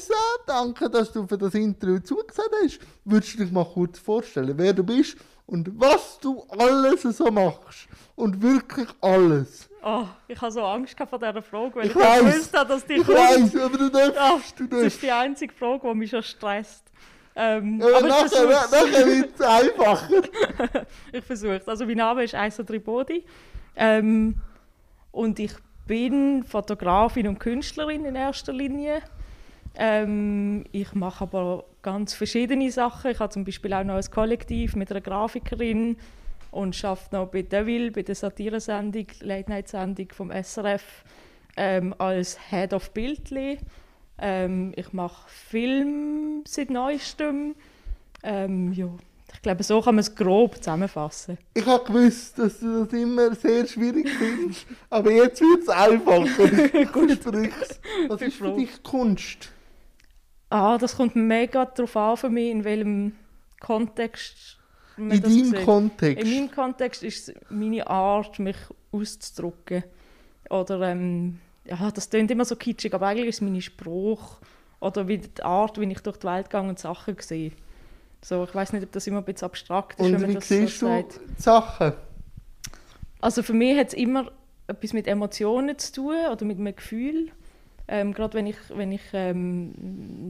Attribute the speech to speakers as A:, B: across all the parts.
A: Lisa, danke, dass du für das Interview zugesagt hast. Würdest du dich mal kurz vorstellen, wer du bist und was du alles so machst? Und wirklich alles.
B: Oh, ich habe so Angst vor dieser Frage, weil
A: Ich
B: ich, gewusst habe, dass die
A: Ich
B: kommt.
A: weiß, aber du darfst,
B: Ah,
A: du
B: Das ist
A: darfst.
B: die einzige Frage, die mich schon stresst. Ähm,
A: Aber
B: aber ich
A: nachher,
B: versuche
A: nachher wird es einfacher.
B: Ich versuche es. Also mein Name ist Aisa Tribodi. Ähm, und ich bin Fotografin und Künstlerin in erster Linie. Ähm, ich mache aber ganz verschiedene Sachen. Ich habe zum Beispiel auch noch ein Kollektiv mit einer Grafikerin und arbeite noch bei Deville, bei der Satiresendung, Late-Night-Sendung vom SRF ähm, als Head of Bildli. Ähm, ich mache Film seit neuestem. Ähm, ja, ich glaube, so kann man es grob zusammenfassen.
A: Ich habe gewusst, dass du das immer sehr schwierig findest, aber jetzt wird es einfacher. Sprich's. Was ist für dich Kunst?
B: Ah, das kommt mega darauf an für mich, in welchem Kontext man
A: In
B: das
A: deinem
B: sieht.
A: Kontext.
B: In meinem Kontext ist es meine Art, mich auszudrücken. Oder, ähm, ja, das klingt immer so kitschig, aber eigentlich ist es meine Spruch oder wie die Art, wie ich durch die Welt gehe und Sachen sehe. So, ich weiß nicht, ob das immer ein bisschen abstrakt ist, wenn
A: Und
B: man
A: wie
B: das
A: siehst
B: so
A: du
B: sagt.
A: die Sachen?
B: Also für mich hat es immer etwas mit Emotionen zu tun oder mit einem Gefühl. Ähm, Gerade wenn ich, wenn ich ähm,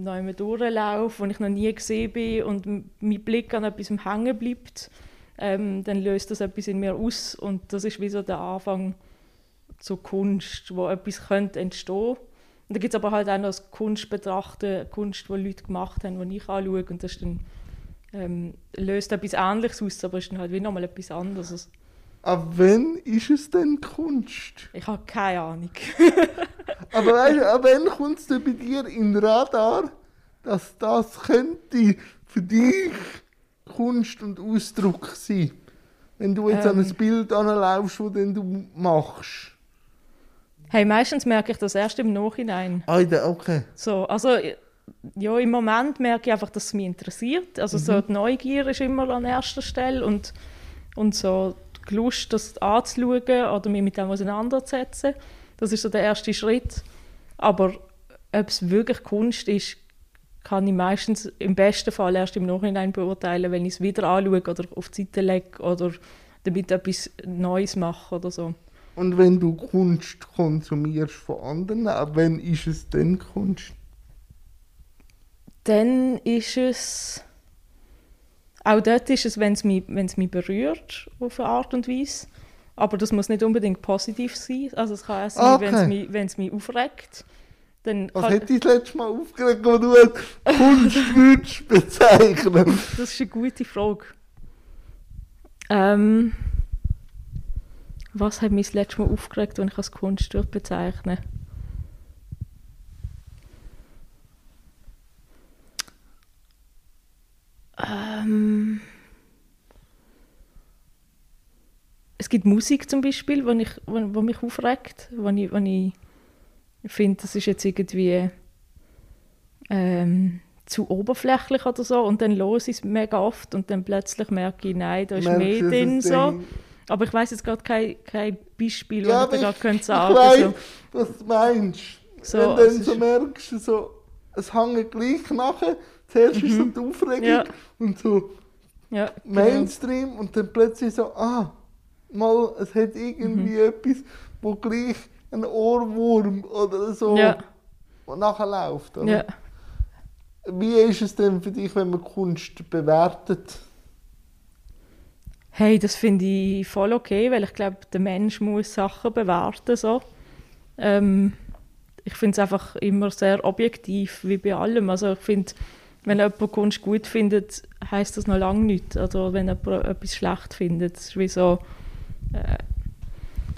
B: einmal durchlaufe, wo ich noch nie gesehen bin und mein Blick an etwas hängen bleibt, ähm, dann löst das etwas in mir aus und das ist wie so der Anfang zur Kunst, wo etwas könnte entstehen. Und da gibt es aber halt auch noch das Kunstbetrachten, Kunst, die Leute gemacht haben, die ich anschaue und das dann, ähm, löst etwas Ähnliches aus, aber ist dann halt wie nochmal etwas anderes.
A: Ab wann ist es denn Kunst?
B: Ich habe keine Ahnung.
A: Aber weißt du, ab wann kommt es denn bei dir in Radar, dass das könnte für dich Kunst und Ausdruck sein? Wenn du jetzt an
B: Ähm.
A: ein Bild anlaufst, das du machst.
B: Hey, meistens merke ich das erst im Nachhinein.
A: Alter, okay.
B: So, also, ja, im Moment merke ich einfach, dass es mich interessiert. Also so die Neugier ist immer an erster Stelle und, und so die Lust, das anzuschauen oder mich mit dem auseinanderzusetzen. Das ist so der erste Schritt. Aber ob es wirklich Kunst ist, kann ich meistens im besten Fall erst im Nachhinein beurteilen, wenn ich es wieder anschaue oder auf die Seite lege oder damit etwas Neues mache oder so.
A: Und wenn du Kunst konsumierst von anderen, ab wann ist es denn Kunst?
B: Dann ist es. Auch dort ist es, wenn es mich, wenn es mich berührt, auf eine Art und Weise. Aber das muss nicht unbedingt positiv sein. Also es kann auch sein,
A: Okay.
B: wenn, es mich, mich aufregt. Dann
A: Was hat dich das letzte Mal aufgeregt, wo du als Kunst würdest bezeichnen?
B: das ist eine gute Frage. Ähm, was hat mich das letzte Mal aufgeregt, wenn ich als Kunst würde bezeichnen Ähm, es gibt Musik zum Beispiel, wo, ich, wo, wo mich aufregt, wo ich, wo ich finde, das ist jetzt irgendwie ähm, zu oberflächlich oder so und dann los ich es mega oft und dann plötzlich merke ich, nein, da ist
A: Merkst
B: mehr drin so. Aber ich weiß jetzt gerade kein, kein Beispiel,
A: Ja,
B: das ich da könnte
A: Ich
B: sagen
A: weiß,
B: so.
A: was du meinst.
B: So,
A: Wenn du dann so
B: ist-
A: merkst, so, es hängt gleich nachher. Zuerst ist so die Aufregung
B: Mhm. Ja.
A: und so
B: Ja, genau.
A: Mainstream und dann plötzlich so, ah, mal, es hat irgendwie
B: Mhm.
A: etwas, wo gleich ein Ohrwurm oder so
B: Ja.
A: nachher läuft. Oder?
B: Ja.
A: Wie ist es denn für dich, wenn man Kunst bewertet?
B: Hey, das finde ich voll okay, weil ich glaube, der Mensch muss Sachen bewerten. So. Ähm, ich finde es einfach immer sehr objektiv, wie bei allem. Also ich finde, wenn jemand Kunst gut findet, heißt das noch lange nicht. Also wenn jemand etwas schlecht findet, ist wie so, äh,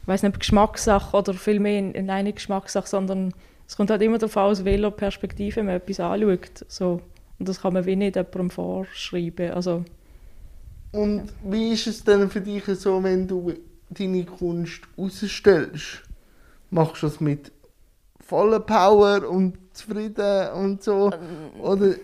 B: ich weiß nicht, Geschmackssache oder vielmehr in eine Geschmackssache, sondern es kommt halt immer darauf an, aus welcher Perspektive man etwas anschaut. So. Und das kann man wie nicht jemandem vorschreiben. Also,
A: Und wie ist es denn für dich so, wenn du deine Kunst ausstellst? Machst du das mit voller Power und zufrieden und so? Oder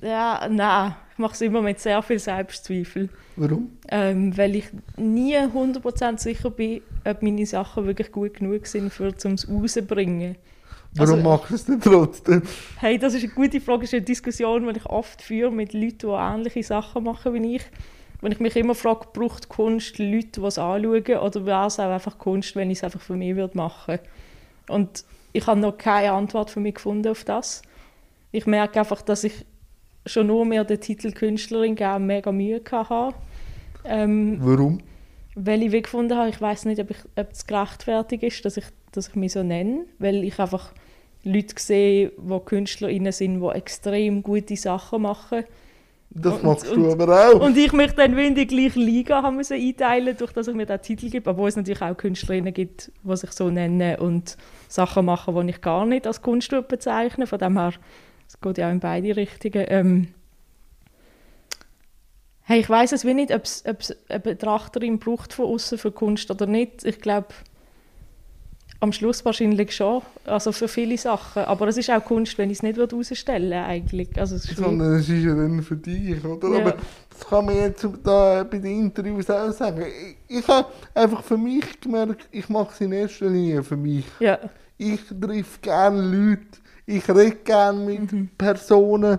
B: Ja, nein, ich mache es immer mit sehr viel Selbstzweifel.
A: warum?
B: Ähm, weil ich nie 100% sicher bin, ob meine Sachen wirklich gut genug sind, für zum es rauszubringen.
A: Warum
B: Also-
A: machst du es denn trotzdem?
B: Hey, das ist eine gute Frage. Das ist eine Diskussion, die ich oft führe mit Leuten, die ähnliche Sachen machen wie ich. Wenn ich mich immer frage, braucht Kunst Leute, die es anschauen, oder wäre es auch einfach Kunst, wenn ich es einfach für mich würde machen Und ich habe noch keine Antwort für mich gefunden auf das. Ich merke einfach, dass ich schon nur mir den Titel Künstlerin geben mega Mühe hatte. Ähm,
A: Warum?
B: weil ich gefunden habe, ich weiß nicht, ob, ich, ob es gerechtfertigt ist, dass ich, dass ich mich so nenne, weil ich einfach Leute sehe, die KünstlerInnen sind, die extrem gute Sachen machen.
A: Das machst
B: und-
A: du aber auch.
B: Und ich mich dann in die gleiche Liga haben müssen einteilen, durch dass ich mir den Titel gebe, obwohl es natürlich auch KünstlerInnen gibt, die sich so nennen und Sachen machen, die ich gar nicht als Kunst bezeichne. Von dem her, es geht ja auch in beide Richtungen. Ähm, hey, ich weiß es wie nicht, ob es eine Betrachterin braucht von außen für Kunst oder nicht. Ich glaube, am Schluss wahrscheinlich schon, also für viele Sachen. Aber es ist auch Kunst, wenn ich es nicht herausstellen würde, eigentlich. Also es ist
A: Sondern es ist ja dann für dich, oder?
B: Ja.
A: Aber das kann man jetzt da bei den Interviews auch sagen. Ich, ich habe einfach für mich gemerkt, ich mache es in erster Linie für mich.
B: ja.
A: Ich treffe gerne Leute, ich rede gerne mit
B: Mhm.
A: Personen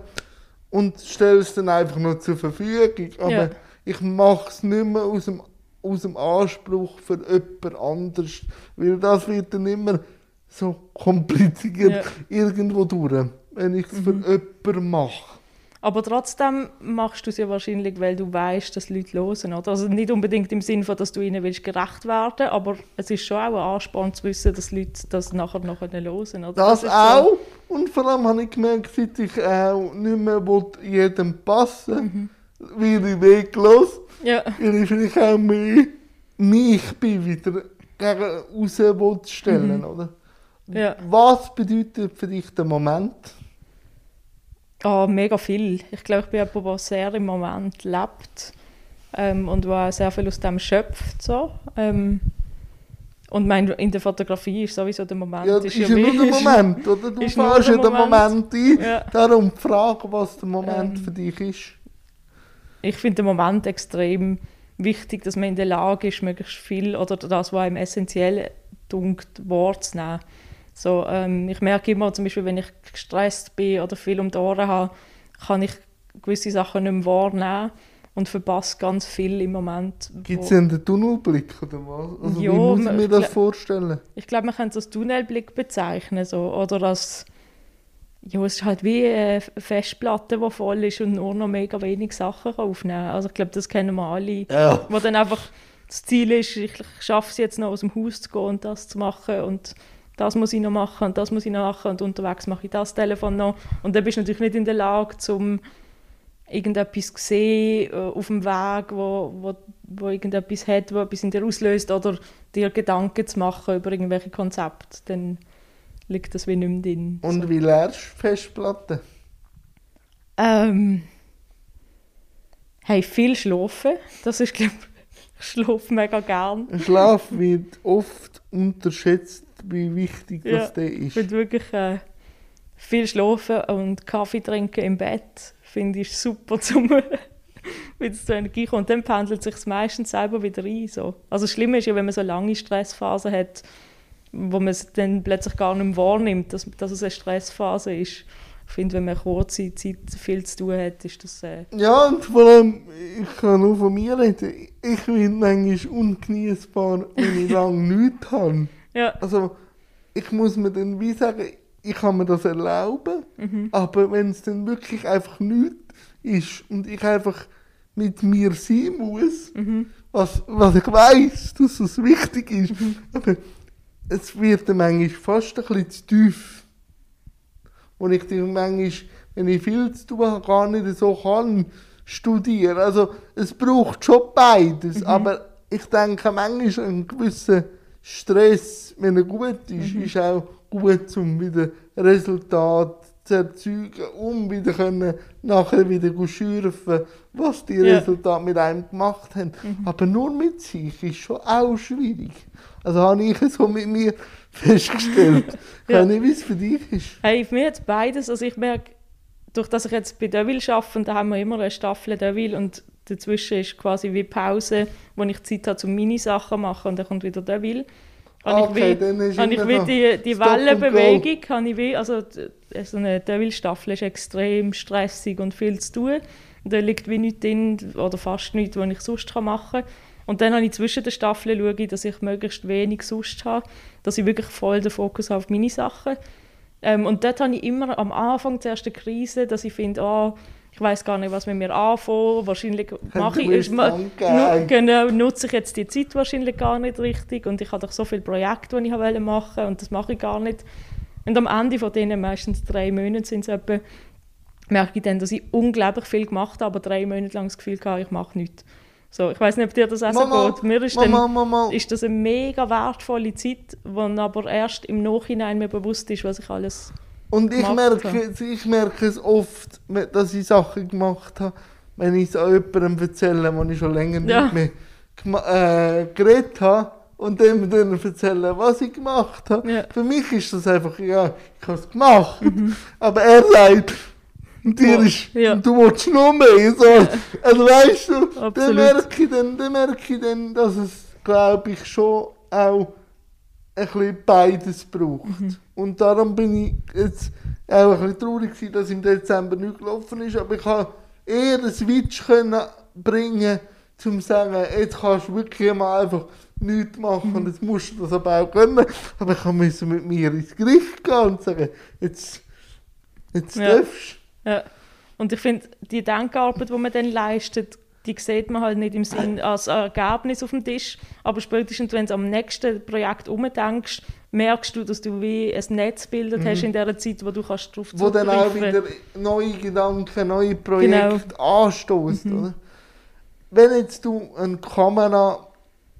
A: und stelle es dann einfach noch zur Verfügung. Aber
B: Ja.
A: ich mache es nicht mehr aus dem, aus dem Anspruch für jemand anderes, weil das wird dann immer so kompliziert
B: Ja.
A: irgendwo durch, wenn ich es für jemanden mache.
B: Aber trotzdem machst du es ja wahrscheinlich, weil du weißt, dass Leute hören, oder? Also nicht unbedingt im Sinne von, dass du ihnen willst gerecht werden, aber es ist schon auch ein Ansporn zu wissen, dass Leute das nachher noch hören können, oder?
A: Das,
B: ist
A: auch.
B: So,
A: Und vor allem habe ich gemerkt, seit ich auch nicht mehr jedem passen
B: Mhm.
A: will, ich weglos.
B: ja,
A: Weil ich vielleicht auch mehr mich bin wieder gegen raus stellen, oder?
B: ja.
A: Was bedeutet für dich der Moment?
B: Ah, mega viel. Ich glaube, ich bin jemand, der sehr im Moment lebt ähm, und der sehr viel aus dem schöpft. So. Ähm, und mein, in der Fotografie ist sowieso der Moment.
A: Ja, das ist ja
B: wie-
A: nur der Moment, oder? Du
B: ist
A: fährst ja den Moment ein.
B: Ja.
A: Darum die Frage, was der Moment
B: Ähm.
A: für dich ist.
B: ich finde den Moment extrem wichtig, dass man in der Lage ist, möglichst viel oder das, was einem essentiell dunkt, wahrzunehmen. So, ähm, ich merke immer, zum Beispiel, wenn ich gestresst bin oder viel um die Ohren habe, kann ich gewisse Sachen nicht mehr wahrnehmen und verpasse ganz viel im Moment.
A: Gibt es denn den Tunnelblick oder was? Also
B: Ja,
A: wie muss ich
B: man-
A: mir
B: ich
A: das
B: glaub-
A: vorstellen?
B: Ich glaube, man kann es als Tunnelblick bezeichnen. So. Oder als. Ja, es ist halt wie eine Festplatte, die voll ist und nur noch mega wenig Sachen aufnehmen kann. Also, ich glaube, das kennen wir alle.
A: Ja.
B: Wo dann einfach das Ziel ist, ich schaffe es jetzt noch aus dem Haus zu gehen und das zu machen. Und das muss ich noch machen und das muss ich noch machen. Und unterwegs mache ich das Telefon noch. Und dann bist du natürlich nicht in der Lage, zum irgendetwas zu sehen äh, auf dem Weg, wo, wo, wo irgendetwas hat, wo etwas in dir auslöst oder dir Gedanken zu machen über irgendwelche Konzepte, dann liegt das wie nicht mehr drin.
A: Und
B: so.
A: wie lernst du Festplatten?
B: Ähm, hey, viel schlafen, das ist glaube ich, schlafe mega gern.
A: Schlaf wird oft unterschätzt, wie wichtig
B: Ja,
A: das
B: Ich
A: ist.
B: finde wirklich äh, viel schlafen und Kaffee trinken im Bett finde ich super zum wieder zur Energie. Und dann pendelt sich meistens selber wieder ein. So. Also das Schlimme ist ja, wenn man so lange Stressphasen hat, wo man es dann plötzlich gar nicht mehr wahrnimmt, dass, dass es eine Stressphase ist. Ich finde, wenn man kurze Zeit viel zu tun hat, ist das... Äh,
A: Ja, und vor allem, ich kann nur von mir reden, ich bin manchmal ungenießbar, wenn ich lange nichts habe.
B: Ja,
A: Also, ich muss mir dann wie sagen, ich kann mir das erlauben,
B: Mhm.
A: aber wenn es dann wirklich einfach nichts ist und ich einfach mit mir sein muss,
B: Mhm.
A: was, was ich weiß, dass es wichtig ist, aber es wird dann manchmal fast ein bisschen zu tief. Und ich dann manchmal, wenn ich viel zu tun habe, gar nicht so kann studieren. Also es braucht schon beides, aber ich denke manchmal ein gewisser Stress, wenn er gut ist, ist auch gut, um wieder Resultat zu erzeugen, um wieder können, nachher wieder gut schürfen, was die
B: Ja.
A: Resultate mit einem gemacht haben. Aber nur mit sich ist schon auch schwierig. Also habe ich so mit mir festgestellt. Ich
B: Ja.
A: weiß nicht, wie es für dich ist.
B: Hey, für mich hat beides. Also ich merke, durch dass ich jetzt bei Deville arbeite, da haben wir immer eine Staffel Deville und dazwischen ist quasi wie Pause, wo ich Zeit habe, um meine Sachen zu machen und dann kommt wieder Deville. Habe
A: Okay,
B: ich wie, habe ich wie die, die. Wellenbewegung, habe ich wie, also d- so eine Devil-Staffel ist extrem stressig und viel zu tun. Da liegt wie nichts drin, oder fast nichts, was ich sonst machen kann. Und dann habe ich zwischen den Staffeln schaue, dass ich möglichst wenig sonst habe, dass ich wirklich voll den Fokus habe auf meine Sachen. Ähm, und dort habe ich immer am Anfang zuerst eine Krise, dass ich finde, oh, ich weiß gar nicht, was mit mir anfangen. Wahrscheinlich mache ich, ist, genau, nutze ich jetzt die Zeit wahrscheinlich gar nicht richtig und ich habe doch so viele Projekte, die ich wollte machen und das mache ich gar nicht. Und am Ende von denen, meistens drei Monate sind es etwa, merke ich dann, dass ich unglaublich viel gemacht habe, aber drei Monate lang das Gefühl hatte, ich mache nichts. So, ich weiß nicht, ob dir das auch so geht. Mir ist,
A: Mama,
B: dann,
A: Mama.
B: ist das eine mega wertvolle Zeit, dann aber erst im Nachhinein mir bewusst ist, was ich alles...
A: Und ich merke, ich merke es oft, dass ich Sachen gemacht habe, wenn ich es an jemandem erzähle, wo ich schon länger
B: Ja.
A: nicht mehr äh, geredet habe und dem dann erzählen, was ich gemacht habe.
B: Ja.
A: Für mich ist das einfach, ja, ich habe es gemacht. Aber er sagt, und dir
B: Mhm.
A: Ist,
B: ja.
A: und du willst noch mehr. So. Also weißt du, dann merke, ich dann, dann merke ich dann, dass es, glaube ich, schon auch ein bisschen beides braucht.
B: Mhm.
A: Und darum bin ich jetzt auch ein bisschen traurig gewesen, dass im Dezember nicht gelaufen ist, aber ich habe eher einen Switch können bringen, zum zu sagen, jetzt kannst du wirklich mal einfach nichts machen und jetzt musst du das aber auch können. Aber ich musste mit mir ins Gericht gehen und sagen, jetzt, jetzt
B: Ja.
A: darfst
B: Ja. Und ich finde, die Denkarbeit, die man dann leistet, die sieht man halt nicht im Sinn als Ergebnis auf dem Tisch, aber spätestens, wenn du am nächsten Projekt umdenkst, merkst du, dass du wie ein Netz gebildet hast in der Zeit, wo du kannst drauf
A: Mhm. wo dann auch wieder neue Gedanken, neue
B: Genau.
A: Projekte anstößt,
B: Mhm.
A: oder? Wenn jetzt du eine Kamera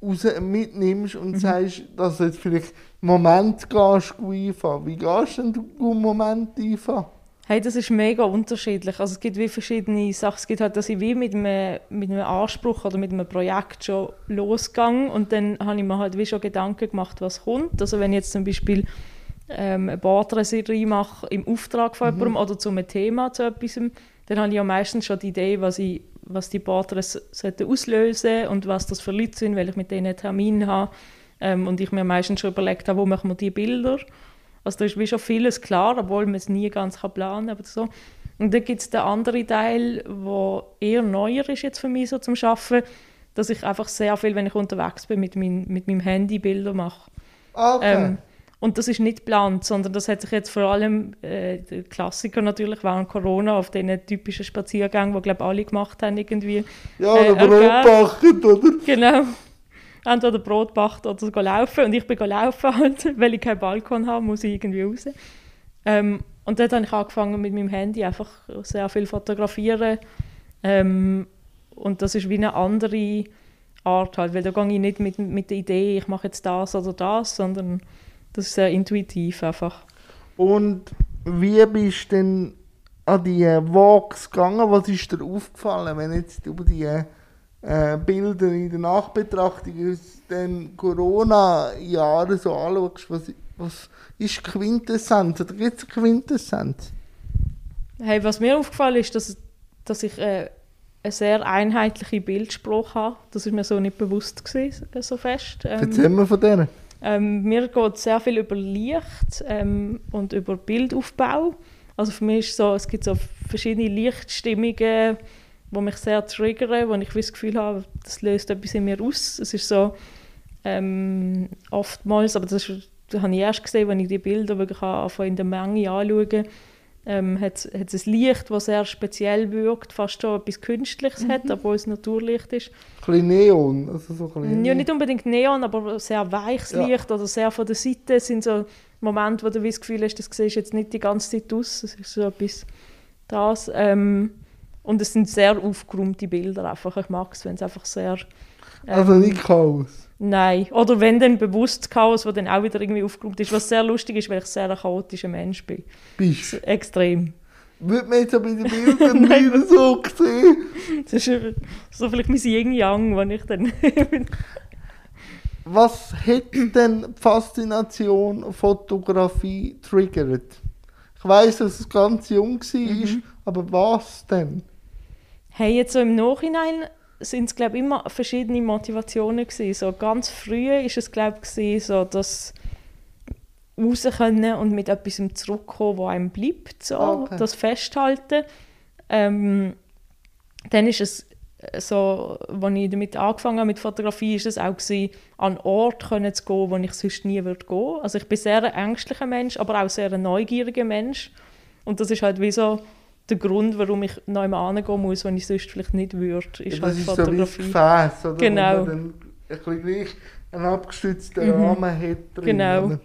A: raus mitnimmst und
B: Mhm.
A: sagst, dass du jetzt vielleicht einen Moment gehst, du einfahren, wie gehst denn du einen Moment einfahren?
B: Hey, das ist mega unterschiedlich. Also es gibt wie verschiedene Sachen. Es gibt halt, dass ich wie mit einem, mit einem Anspruch oder mit einem Projekt schon losgegangen und dann habe ich mir halt wie schon Gedanken gemacht, was kommt. Also wenn ich jetzt zum Beispiel ähm, eine Porträtserie mache im Auftrag von jemandem oder zu einem Thema, zu etwas, dann habe ich ja meistens schon die Idee, was, ich, was die sollten auslösen und was das für Leute sind, weil ich mit denen einen Termin habe. Ähm, und ich mir meistens schon überlegt habe, wo machen wir die Bilder. Also da ist wie schon vieles klar, obwohl man es nie ganz kann planen kann. So. Und dann gibt es den anderen Teil, der eher neuer ist jetzt für mich so zum Arbeiten, dass ich einfach sehr viel, wenn ich unterwegs bin, mit, mein, mit meinem Handy Bilder mache.
A: Okay.
B: Ähm, und das ist nicht geplant, sondern das hat sich jetzt vor allem, äh, der Klassiker natürlich, während Corona, auf diesen typischen Spaziergängen, die, glaube alle gemacht haben, irgendwie.
A: ja,
B: äh,
A: aber
B: okay.
A: beobachtet, oder?
B: Genau. Entweder Brot backt oder laufen. Und ich bin laufen halt, weil ich keinen Balkon habe, muss ich irgendwie raus. Ähm, und dort habe ich angefangen mit meinem Handy einfach sehr viel fotografieren. Ähm, und das ist wie eine andere Art halt, weil da gehe ich nicht mit, mit der Idee, ich mache jetzt das oder das, sondern das ist sehr intuitiv einfach.
A: Und wie bist du denn an die Walks gegangen? Was ist dir aufgefallen, wenn jetzt über die äh, Bilder in der Nachbetrachtung aus den Corona-Jahren so anschaust? Was, was ist Quintessenz? Oder gibt es Quintessenz?
B: Hey, was mir aufgefallen ist, dass, dass ich äh, eine sehr einheitliche Bildsprache habe. Das ist mir so nicht bewusst gewesen, äh, so fest. Ähm,
A: Erzähl mir von denen.
B: Ähm, mir geht es sehr viel über Licht ähm, und über Bildaufbau. Also für mich ist so, es gibt so verschiedene Lichtstimmungen, die mich sehr triggern, wo ich das Gefühl habe, das löst etwas in mir aus. Es ist so ähm, oftmals, aber das, ist, das habe ich erst gesehen, wenn ich die Bilder wirklich in der Menge anschaue, ähm, hat es ein Licht, das sehr speziell wirkt, fast schon etwas Künstliches hat, obwohl es Naturlicht ist.
A: Ein bisschen Neon. Also so ein
B: Ja, nicht unbedingt Neon, aber sehr weiches
A: Ja.
B: Licht oder sehr von der Seite. Es sind so Momente, wo du das Gefühl hast, das siehst jetzt nicht die ganze Zeit aus. Es ist so etwas das. Ähm, und es sind sehr aufgeräumte Bilder einfach. Ich mag es, wenn es einfach sehr... ähm,
A: Also nicht Chaos.
B: Nein. Oder wenn dann bewusst Chaos, wo dann auch wieder irgendwie aufgeräumt ist. Was sehr lustig ist, weil ich sehr ein chaotischer Mensch bin.
A: Bist
B: Extrem.
A: Würde man jetzt aber in den Bildern wieder so sehen?
B: Das ist so vielleicht mein Yin-Yang, wenn ich dann...
A: Was hat denn die Faszination Fotografie triggert? Ich weiß, dass es ganz jung war,
B: Mhm.
A: aber was denn?
B: Hey, jetzt so im Nachhinein sind es glaube immer verschiedene Motivationen gewesen. So ganz früh ist es glaube ich so, dass raus können und mit etwas zurückkommen, wo einem bleibt, so, okay. das festhalten. Ähm, dann ist es so, als ich damit angefangen habe mit Fotografie, ist es auch gewesen, an Ort können zu gehen, wo ich sonst nie würde gehen. Also ich bin sehr ein ängstlicher Mensch, aber auch sehr ein neugieriger Mensch. Und das ist halt wie so der Grund, warum ich noch einmal hingehen muss, wenn ich sonst vielleicht nicht würde, ist
A: ja,
B: halt
A: ist
B: Fotografie.
A: So Gefäß, oder?
B: Genau.
A: Wo dann ein bisschen gleich einen abgestützten mhm. Rahmen hat.
B: Drin, genau. Oder?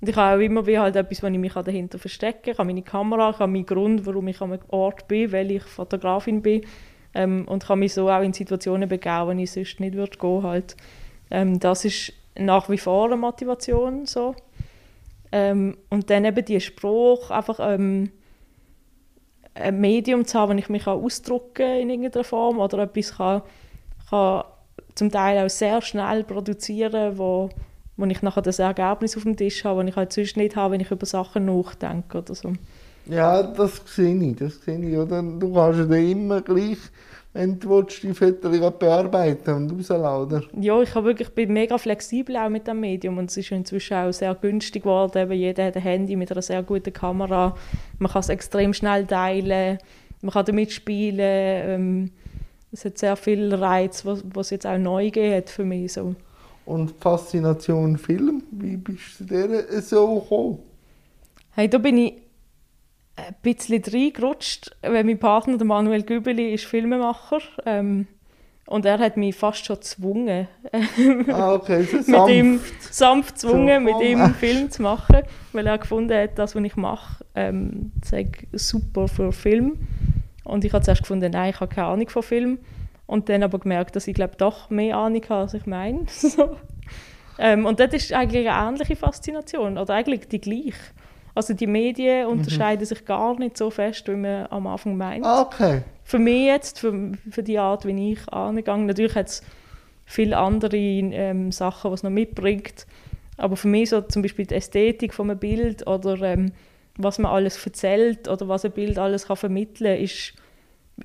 B: Und ich habe auch immer wie halt etwas, wo ich mich dahinter verstecke. Ich habe meine Kamera, ich habe meinen Grund, warum ich am Ort bin, weil ich Fotografin bin. Ähm, und kann mich so auch in Situationen begeben, wo ich sonst nicht würde gehen halt. Ähm, das ist nach wie vor eine Motivation so. Ähm, und dann eben die Spruch, einfach ähm, ein Medium zu haben, wo ich mich ausdrücken kann in irgendeiner Form oder etwas kann, kann zum Teil auch sehr schnell produzieren, wo, wo ich nachher das Ergebnis auf dem Tisch habe, das ich halt sonst nicht habe, wenn ich über Sachen nachdenke oder so.
A: Ja, das sehe ich, das sehe ich. Oder? Du kannst ja immer gleich, willst, die Fotos bearbeiten und rausladen.
B: Ja, ich wirklich, bin mega flexibel auch mit dem Medium und es ist inzwischen auch sehr günstig geworden. Eben jeder hat ein Handy mit einer sehr guten Kamera. Man kann es extrem schnell teilen, man kann damit spielen. Ähm, es hat sehr viel Reiz, was, was jetzt auch neu geht für mich. So.
A: Und Faszination Film, wie bist du der so gekommen?
B: Hey, da bin ich ein bisschen reingerutscht, weil mein Partner, der Manuel Gübeli, ist Filmemacher. Ähm, und er hat mich fast schon gezwungen,
A: ah, okay. so
B: mit ihm sanft gezwungen, so, mit ihm einen Film zu machen, weil er gefunden hat, das, was ich mache, ähm, super für Film. Und ich habe zuerst gefunden, nein, ich habe keine Ahnung von Film. Und dann aber gemerkt, dass ich glaube doch mehr Ahnung habe, als ich meine. so. ähm, und das ist eigentlich eine ähnliche Faszination, oder eigentlich die gleiche. Also die Medien mhm. unterscheiden sich gar nicht so fest, wie man am Anfang meint.
A: Ah, okay.
B: Für mich jetzt, für, für die Art, wie ich angehe, natürlich hat es viele andere ähm, Sachen, die es noch mitbringt. Aber für mich so zum Beispiel die Ästhetik von einem Bild oder ähm, was man alles erzählt oder was ein Bild alles kann vermitteln kann, ist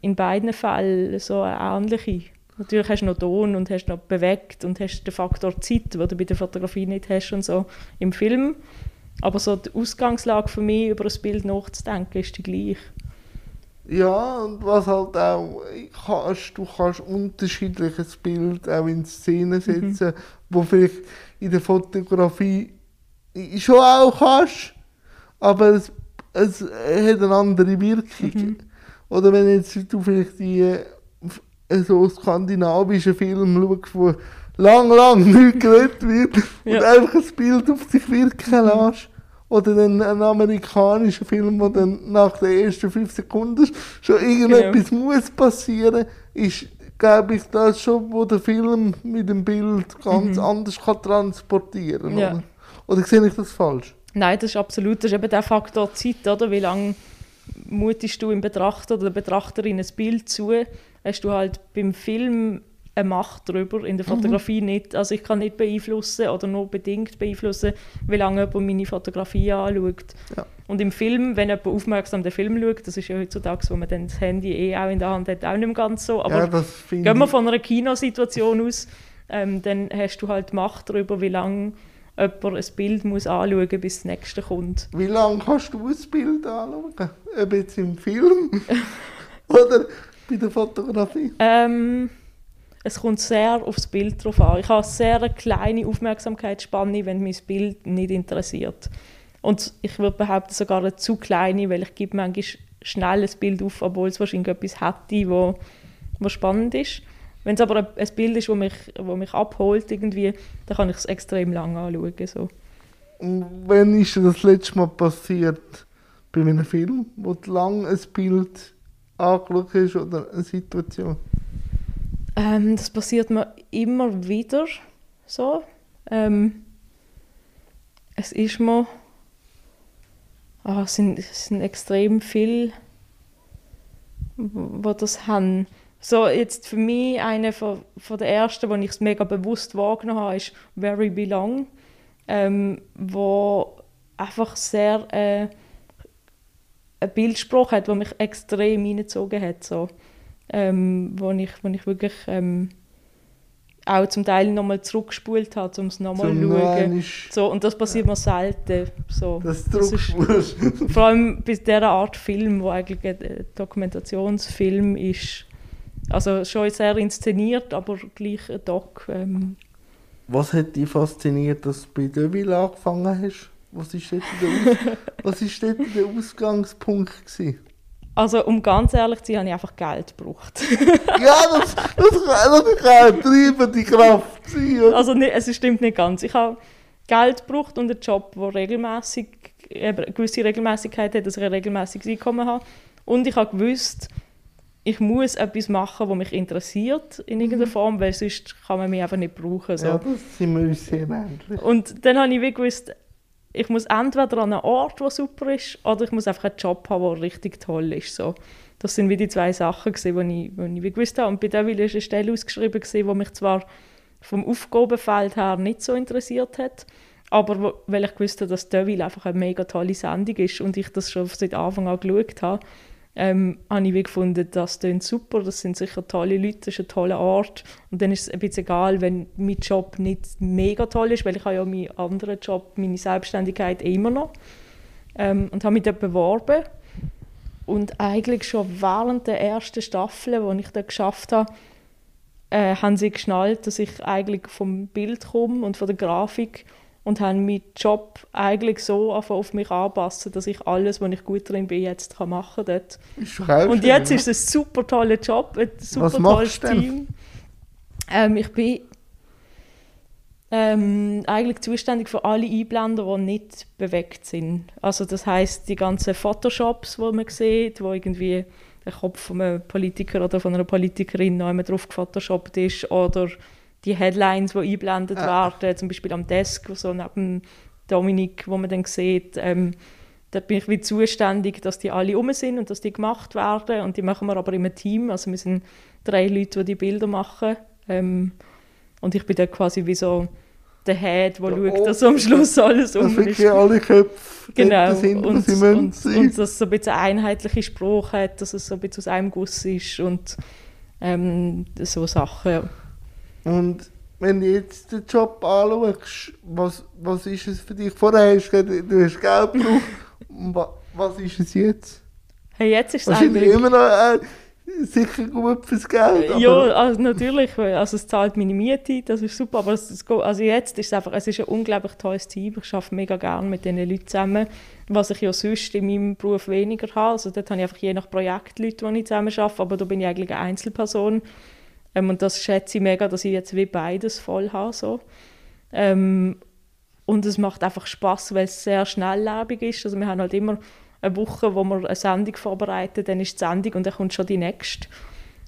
B: in beiden Fällen so eine ähnliche. Natürlich hast du noch Ton und hast noch bewegt und hast den Faktor Zeit, den du bei der Fotografie nicht hast und so im Film. Aber so die Ausgangslage für mich, über ein Bild nachzudenken, ist die gleiche.
A: Ja, und was halt auch kannst, du kannst unterschiedliches Bild auch in Szene mhm. setzen, mhm. wo vielleicht in der Fotografie schon auch kannst, aber es, es hat eine andere Wirkung. Mhm. Oder wenn jetzt du vielleicht die so skandinavischen Film schaust, wo lang, lang nicht geredet wird ja. und einfach ein Bild auf sich wirken lässt. Oder dann ein amerikanischer Film, wo dann nach den ersten fünf Sekunden schon irgendetwas genau. muss passieren, ist, glaube ich, das schon, wo der Film mit dem Bild ganz mhm. anders kann transportieren kann. Ja. Oder? oder sehe ich das falsch?
B: Nein, das ist absolut, das ist eben der Faktor Zeit, oder? Wie lange mutest du im Betrachter oder der Betrachterin ein Bild zu? Hast du halt beim Film eine Macht darüber, in der mhm. Fotografie mhm. nicht. Also ich kann nicht beeinflussen oder nur bedingt beeinflussen, wie lange jemand meine Fotografie anschaut. Ja. Und im Film, wenn jemand aufmerksam den Film schaut, das ist ja heutzutage, wo man dann das Handy eh auch in der Hand hat, auch nicht mehr ganz so. Aber ja, gehen wir von einer Kinosituation aus, ähm, dann hast du halt Macht darüber, wie lange jemand ein Bild muss anschauen muss, bis das nächste kommt.
A: Wie lange kannst du ein Bild anschauen? Ob jetzt im Film oder bei der Fotografie?
B: Ähm, es kommt sehr aufs Bild drauf an. Ich habe eine sehr kleine Aufmerksamkeitsspanne, wenn mich das Bild nicht interessiert. Und ich würde behaupten, sogar eine zu kleine, weil ich gebe manchmal schnell ein Bild auf, obwohl es wahrscheinlich etwas hätte, wo, wo spannend ist. Wenn es aber ein Bild ist, das mich, wo mich abholt, irgendwie, dann kann ich es extrem lange anschauen. So.
A: Und wann ist das letzte Mal passiert bei einem Film, wo du lange ein Bild angeschaut hast oder eine Situation?
B: Ähm, das passiert mir immer wieder so. Ähm, es ist mir... Oh, es, sind, es sind extrem viele, die das haben. So, jetzt für mich eine von, von der ersten, die ich es mega bewusst wahrgenommen habe, ist Very Belong, ähm, wo einfach sehr äh, ein Bildspruch hat, der mich extrem hineingezogen hat. So. Ähm, wo, ich, wo ich wirklich ähm, auch zum Teil nochmal zurückgespult habe, um es nochmal zu schauen. So, und das passiert ja. mir selten. So.
A: Das, das ist,
B: Vor allem bei dieser Art Film, wo eigentlich ein Dokumentationsfilm ist. Also schon sehr inszeniert, aber gleich ein Doc. Ähm.
A: Was hat dich fasziniert, dass du bei Deville angefangen hast? Was war dort der, der Ausgangspunkt? Gewesen?
B: Also, um ganz ehrlich zu sein, habe ich einfach Geld gebraucht.
A: ja, das, das, das kann treiben, die Kraft sein.
B: Also, nicht, es stimmt nicht ganz. Ich habe Geld gebraucht und einen Job, der regelmäßig, eine gewisse Regelmäßigkeit hat, dass ich ein regelmäßiges Einkommen habe. Und ich habe gewusst, ich muss etwas machen, das mich interessiert in irgendeiner mhm. Form, weil sonst kann man mich einfach nicht brauchen. So.
A: Ja, das sind wir uns sehr ähnlich.
B: Und dann habe ich wie gewusst, ich muss entweder an einen Ort, der super ist, oder ich muss einfach einen Job haben, der richtig toll ist. So. Das sind wie die zwei Sachen, die ich, ich wie gewusst habe. Und bei Devil war eine Stelle ausgeschrieben, die mich zwar vom Aufgabenfeld her nicht so interessiert hat, aber wo, weil ich wusste, dass Devil einfach eine mega tolle Sendung ist und ich das schon seit Anfang an geschaut habe, ähm, habe ich gefunden, das klingt super, das sind sicher tolle Leute, das ist ein toller Ort. Und dann ist es ein bisschen egal, wenn mein Job nicht mega toll ist, weil ich habe ja meinen anderen Job, meine Selbstständigkeit immer noch. Ähm, und habe mich dort beworben. Und eigentlich schon während der ersten Staffel, die ich dort geschafft habe, äh, haben sie geschnallt, dass ich eigentlich vom Bild komme und von der Grafik und habe meinen Job eigentlich so auf mich anpassen, dass ich alles, was ich gut drin bin, jetzt kann machen kann. Und jetzt ist es ein super toller Job, ein super tolles Team. Ähm, ich bin ähm, eigentlich zuständig für alle Einblender, die nicht bewegt sind. Also das heißt die ganzen Photoshops, die man sieht, wo irgendwie der Kopf von einem Politiker oder von einer Politikerin noch einmal drauf gefotoshoppt ist oder die Headlines, die eingeblendet ah. werden, zum Beispiel am Desk, so neben Dominik, wo man dann sieht, ähm, da bin ich wie zuständig, dass die alle um sind und dass die gemacht werden und die machen wir aber im Team, also wir sind drei Leute, die die Bilder machen ähm, und ich bin dann quasi wie so der Head, der ja, schaut, dass am Schluss alles um
A: ist. Dass alle Köpfe
B: genau. sind, und, sie und, und, und dass es so ein bisschen einheitliche Sprache hat, dass es so ein bisschen aus einem Guss ist und ähm, so Sachen.
A: Und wenn du jetzt den Job anschaust, was, was ist es für dich? Vorher hast du du hast Geld gebraucht. was ist es jetzt?
B: Hey, jetzt ist es
A: Wahrscheinlich immer noch äh, sicher gut fürs Geld.
B: Ja, also natürlich. Also es zahlt meine Miete, das ist super. Aber es, also jetzt ist es einfach es ist ein unglaublich tolles Team. Ich arbeite mega gerne mit diesen Leuten zusammen, was ich ja sonst in meinem Beruf weniger habe. Also dort habe ich einfach je nach Projekt Leute, die ich zusammen arbeite, aber da bin ich eigentlich eine Einzelperson. Ähm, und das schätze ich mega, dass ich jetzt wie beides voll habe. So. Ähm, und es macht einfach Spaß, weil es sehr schnelllebig ist. Also wir haben halt immer eine Woche, wo wir eine Sendung vorbereiten, dann ist die Sendung und dann kommt schon die nächste.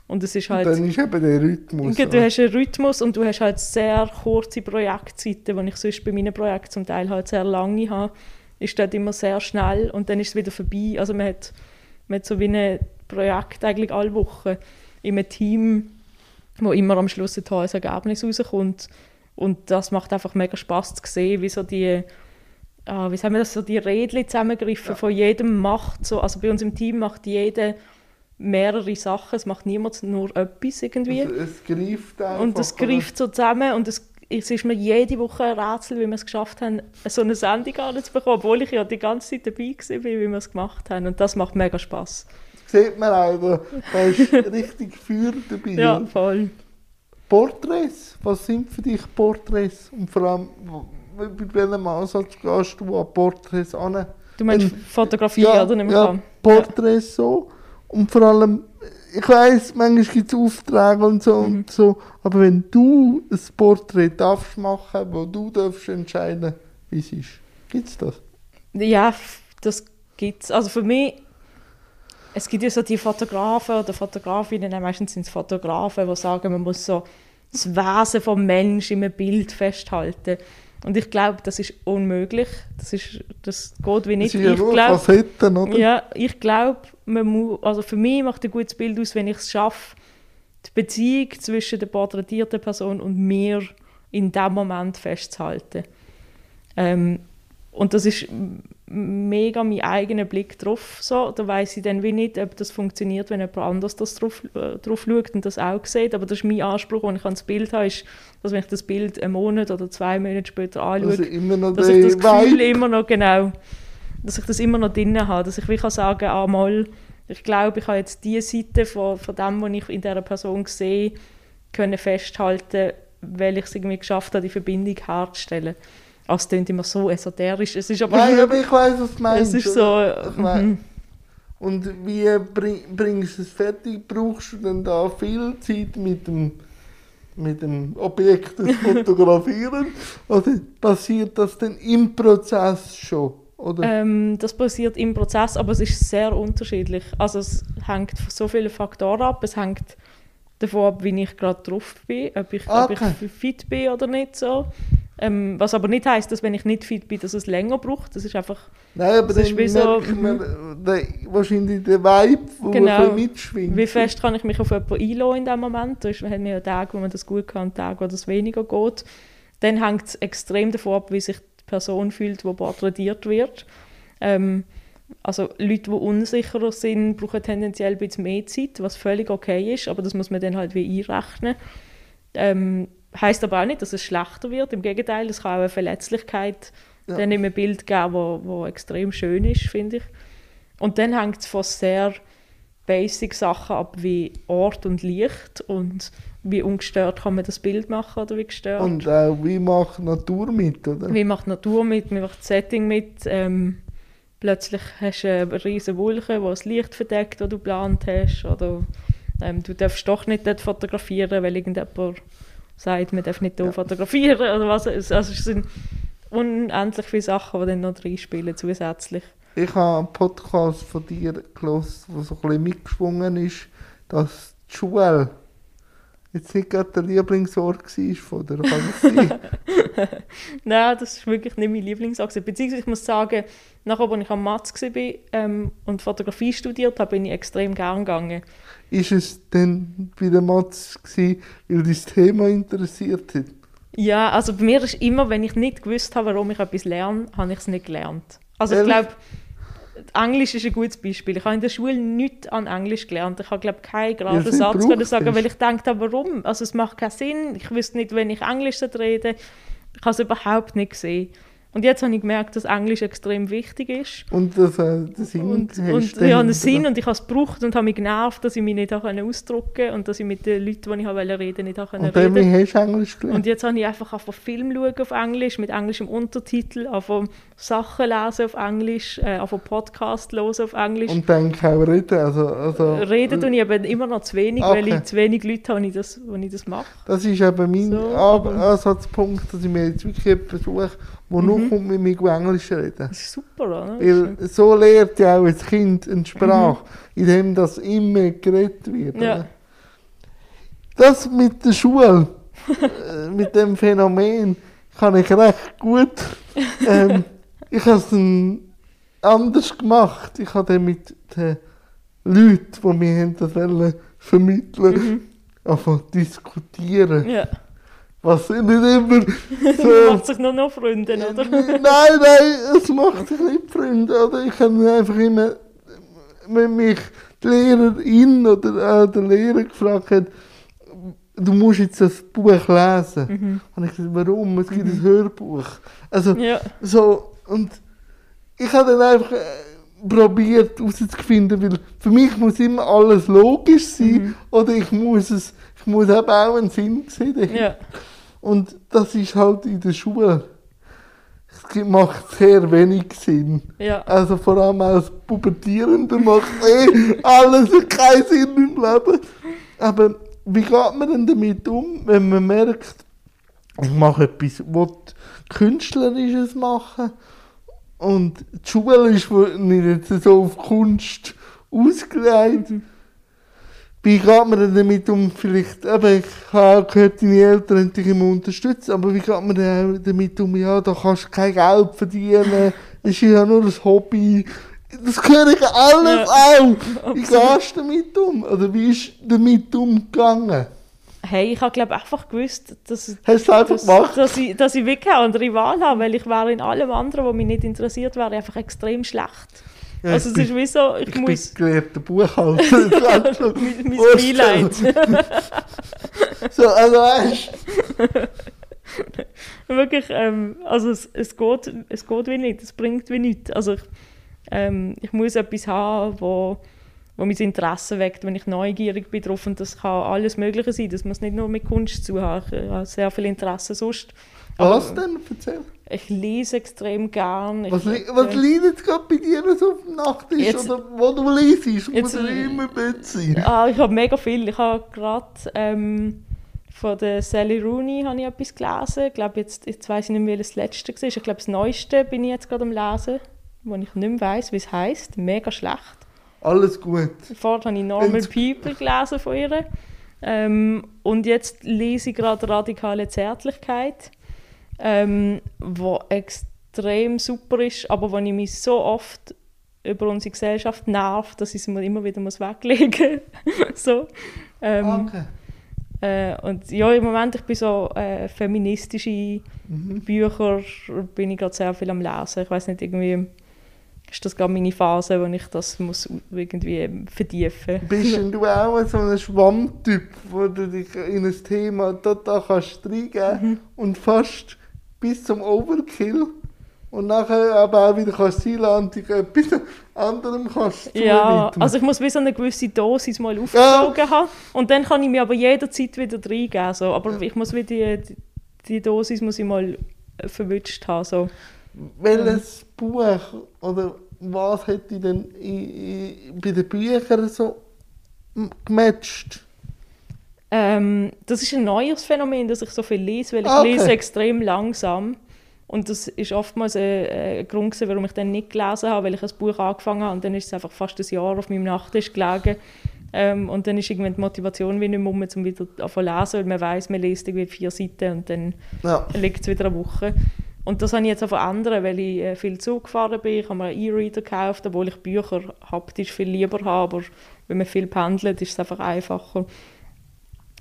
B: Und es ist halt...
A: Und dann ist eben der Rhythmus.
B: Du hast einen Rhythmus und du hast halt sehr kurze Projektzeiten, die ich sonst bei meinen Projekten zum Teil halt sehr lange habe. Ist dort immer sehr schnell und dann ist es wieder vorbei. Also man hat, man hat so wie ein Projekt eigentlich alle Wochen in einem Team wo immer am Schluss ein tolles Ergebnis rauskommt. Und das macht einfach mega Spaß zu sehen, wie so die, äh, wie sagen wir das, so die Rädchen zusammengriffen ja. von jedem macht so, also bei uns im Team macht jeder mehrere Sachen, es macht niemand nur etwas irgendwie.
A: Also es greift einfach.
B: Und es greift so zusammen und es, es ist mir jede Woche ein Rätsel, wie wir es geschafft haben, so eine Sendung anzubekommen, obwohl ich ja die ganze Zeit dabei war, wie wir es gemacht haben und das macht mega Spaß
A: sieht man auch, da, ist richtig Feuer dabei.
B: Ja, voll.
A: Porträts, was sind für dich Porträts? Und vor allem, bei welchem Ansatz gehst du an Porträts an?
B: Du meinst Ein, Fotografie, ja, oder? Nicht ja,
A: Porträts ja. so. Und vor allem, ich weiss, manchmal gibt es Aufträge und so mhm. und so, aber wenn du ein Porträt darfst machen, wo du darfst entscheiden, wie es ist, gibt es das?
B: Ja, das gibt es. Also für mich es gibt ja so die Fotografen oder Fotografinnen, meistens sind es Fotografen, die sagen, man muss so das Wesen vom Mensch in einem Bild festhalten. Und ich glaube, das ist unmöglich. Das, ist, das geht wie nicht.
A: Das ist ja
B: ich
A: glaub, Facetten, oder?
B: Ja, ich glaube, also für mich macht ein gutes Bild aus, wenn ich es schaffe, die Beziehung zwischen der porträtierten Person und mir in dem Moment festzuhalten. Ähm, und das ist mega meinen eigenen Blick drauf. So. Da weiß ich dann wie nicht, ob das funktioniert, wenn jemand anders das drauf, äh, drauf schaut und das auch sieht. Aber das ist mein Anspruch, den ich an das Bild habe, ist, dass wenn ich das Bild einen Monat oder zwei Monate später anschaue,
A: Also immer noch
B: dass ich das Gefühl
A: Vibe.
B: immer noch genau, dass ich das immer noch drin habe, dass ich wie kann sagen, ah mal, ich glaube, ich habe jetzt die Seite von, von dem, was ich in dieser Person sehe, können festhalten, weil ich es irgendwie geschafft habe, die Verbindung herzustellen. Also es klingt immer so esoterisch, es ist aber,
A: Nein, aber ich weiß, was du meinst.
B: es ist so,
A: Ich mein-
B: mhm.
A: Und wie bring, bringst du es fertig? Brauchst du denn da viel Zeit mit dem, mit dem Objekt des Fotografieren? Oder passiert das denn im Prozess schon?
B: Ähm, das passiert im Prozess, aber es ist sehr unterschiedlich. Also es hängt von so vielen Faktoren ab. Es hängt davon ab, wie ich gerade drauf bin, ob ich, ob
A: Okay.
B: ich fit bin oder nicht so. Ähm, was aber nicht heißt, dass wenn ich nicht fit bin, dass es länger braucht. Das ist einfach
A: Nein, aber
B: das
A: dann
B: ist wie so,
A: man der, wahrscheinlich den Vibe, der
B: Genau.
A: bisschen mitschwingt.
B: Wie fest kann ich mich auf jemanden einlassen in dem Moment? Da haben wir ja Tage, wo man das gut kann, und Tage, wo das weniger geht. Dann hängt es extrem davon ab, wie sich die Person fühlt, die porträtiert wird. Ähm, also Leute, die unsicherer sind, brauchen tendenziell ein bisschen mehr Zeit, was völlig okay ist, aber das muss man dann halt wie einrechnen. Ähm, heißt aber auch nicht, dass es schlechter wird. Im Gegenteil, es kann auch eine Verletzlichkeit
A: Ja.
B: dann in einem Bild geben, wo, wo extrem schön ist, finde ich. Und dann hängt es von sehr basic Sachen ab, wie Ort und Licht und wie ungestört kann man das Bild machen oder wie gestört.
A: Und auch, wie macht Natur mit, oder?
B: Wie macht die Natur mit, wie macht das Setting mit. Ähm, plötzlich hast du eine riesige Wolke, die das Licht verdeckt, das du geplant hast. Oder ähm, du darfst doch nicht dort fotografieren, weil irgendjemand sagt, man darf nicht
A: Ja.
B: fotografieren. Oder was. Es- Also es sind unendlich viele Sachen, die dann noch reinspielen zusätzlich.
A: Ich habe einen Podcast von dir gelesen, der so ein bisschen mitgeschwungen ist, dass die Schule jetzt nicht gerade der Lieblingsort war von der Kann?
B: Nein, das ist wirklich nicht mein Lieblingsachse. Beziehungsweise ich muss sagen, nachher, als ich am Matz war ähm, und Fotografie studiert habe, bin ich extrem gern gegangen.
A: Ist es denn bei der Matz gewesen, weil dich das Thema interessiert hat?
B: Ja, also bei mir ist immer, wenn ich nicht gewusst habe, warum ich etwas lerne, habe ich es nicht gelernt. Also ich
A: Ehrlich?
B: glaube, Englisch ist ein gutes Beispiel. Ich habe in der Schule nichts an Englisch gelernt. Ich habe, glaube keinen geraden
A: viel
B: Satz können sagen, weil ich dachte, warum? Also es macht keinen Sinn. Ich wüsste nicht, wenn ich Englisch rede. Ich habe es überhaupt nicht gesehen. Und jetzt habe ich gemerkt, dass Englisch extrem wichtig ist.
A: Und das, äh, den Sinn
B: Und, und ja, einen. Sinn und ich habe es gebraucht und habe mich genervt, dass ich mich nicht ausdrücken konnte und dass ich mit den Leuten, die ich wollte reden, nicht habe
A: Und
B: reden
A: hast du Englisch gelernt?
B: und jetzt habe ich einfach auf Film schauen auf Englisch, mit englischem Untertitel, auf Sachen lesen auf Englisch, äh, auf Podcast hören auf Englisch.
A: Und dann auch reden. Also, also,
B: Reden tue ich aber immer noch zu wenig, weil
A: Okay.
B: ich zu wenig Leute habe, die das, ich das mache.
A: Das ist eben mein
B: So,
A: Ansatzpunkt, dass ich mir jetzt wirklich jemanden suche, der nur
B: Mhm.
A: kommt mit mir Englisch reden.
B: Das ist super, oder?
A: Weil so lernt ja auch ein Kind eine Sprache, indem das immer geredet wird.
B: Mhm. Ja.
A: Das mit der Schule, äh, mit dem Phänomen, kann ich recht gut. Ähm, ich habe es dann anders gemacht. Ich habe dann mit den Leuten, die mir das vermitteln
B: Mhm.
A: einfach diskutieren.
B: Ja.
A: Was nicht immer so.
B: macht sich nur noch Freunde, oder?
A: Nein, nein, es macht sich nicht Freunde. Oder? Ich habe einfach immer, wenn mich die Lehrerin oder auch der Lehrer gefragt hat, du musst jetzt das Buch lesen.
B: Mhm.
A: Und ich gesagt, warum? Es gibt ein Hörbuch. Also,
B: Ja.
A: so, und ich habe dann einfach probiert herauszufinden, weil für mich muss immer alles logisch sein
B: Mhm.
A: oder ich muss es, ich muss eben auch einen Sinn sehen.
B: ja.
A: Und das ist halt in der Schule. Es macht sehr wenig Sinn.
B: Ja.
A: Also vor allem als Pubertierender macht eh alles keinen Sinn im Leben. Aber wie geht man denn damit um, wenn man merkt, ich mache etwas, was Künstlerisches machen und die Schule ist nicht so auf Kunst ausgelegt. Wie geht man denn damit um? Vielleicht, eben, ich habe gehört, deine Eltern haben dich immer unterstützt, aber wie geht man denn damit um? Ja, da kannst du kein Geld verdienen, es ist ja nur ein Hobby. Das höre ich alles
B: Ja,
A: auch. Wie gehst du damit um? Oder wie ist damit umgegangen?
B: Hey, ich habe glaube einfach gewusst, dass,
A: Hast einfach
B: dass, dass, ich, dass ich wirklich eine andere Wahl habe, weil ich wäre in allem anderen, was mich nicht interessiert, wäre ich einfach extrem schlecht.
A: Ja,
B: also es
A: ich
B: ist wie so, ich,
A: Ich
B: muss...
A: bin gelehrter Buchhalter.
B: Mein mein. Beileid.
A: so, also weißt
B: Wirklich, ähm, also es, es, geht, es geht wie nicht, es bringt wie nichts. Also ich, ähm, ich muss etwas haben, wo, wo mein Interesse weckt, wenn ich neugierig bin drauf und das kann alles Mögliche sein, das muss nicht nur mit Kunst zu haben. Ich habe sehr viel Interesse sonst.
A: Was denn? Erzähl.
B: Ich lese extrem gern.
A: Was, li was jetzt gerade bei dir so auf dem Nachttisch?
B: Jetzt-
A: oder wo du liest? Muss ja immer Bett sein.
B: Ah, ich habe mega viel. Ich habe gerade ähm, von der Sally Rooney habe ich etwas gelesen. Ich glaube, jetzt, jetzt weiß ich nicht mehr, welches das letzte war. Ich glaube, das Neueste bin ich jetzt gerade am Lesen, wo ich nicht mehr weiss, wie es heisst. Mega schlecht.
A: Alles gut.
B: Vorher habe ich Normal
A: Wenn's-
B: People gelesen von ihr. Ähm, und jetzt lese ich gerade Radikale Zärtlichkeit, ähm, wo extrem super ist, aber wo ich mich so oft über unsere Gesellschaft nervt, dass ich es mir immer wieder muss weglegen muss. so. ähm,
A: Okay.
B: äh, und ja, im Moment, ich bin so äh, feministische
A: Mhm.
B: Bücher, bin ich gerade sehr viel am Lesen. Ich weiß nicht, irgendwie ist das gerade meine Phase, wo ich das muss irgendwie vertiefen
A: Bist denn du auch so ein Schwammtyp, wo du dich in ein Thema total kannst reingeben
B: Mhm.
A: und fast bis zum Overkill und nachher aber auch wieder kannst dich etwas anderem kannst
B: Ja,
A: zuwidmen?
B: also ich muss wie so eine gewisse Dosis mal aufgesogen haben und dann kann ich mir aber jederzeit wieder reingeben. So. Aber ich muss wie die, die, die Dosis muss ich mal verwünscht haben. So.
A: Welches Buch oder was hätte denn i- i- bei den Büchern so gematcht?
B: Ähm, das ist ein neues Phänomen, dass ich so viel lese, weil ich
A: Ah, okay.
B: lese extrem langsam. Und das ist oftmals ein, ein Grund, gewesen, warum ich dann nicht gelesen habe, weil ich ein Buch angefangen habe und dann ist es einfach fast ein Jahr auf meinem Nachttisch gelegen. Ähm, und dann ist irgendwann die Motivation wie nicht mehr um, wieder zu lesen, weil man weiß, man liest irgendwie vier Seiten und dann
A: Ja.
B: liegt es wieder eine Woche. Und das habe ich jetzt auch verändert, weil ich äh, viel Zug gefahren bin. Ich habe mir einen E-Reader gekauft, obwohl ich Bücher haptisch viel lieber habe. Aber wenn man viel pendelt, ist es einfach einfacher.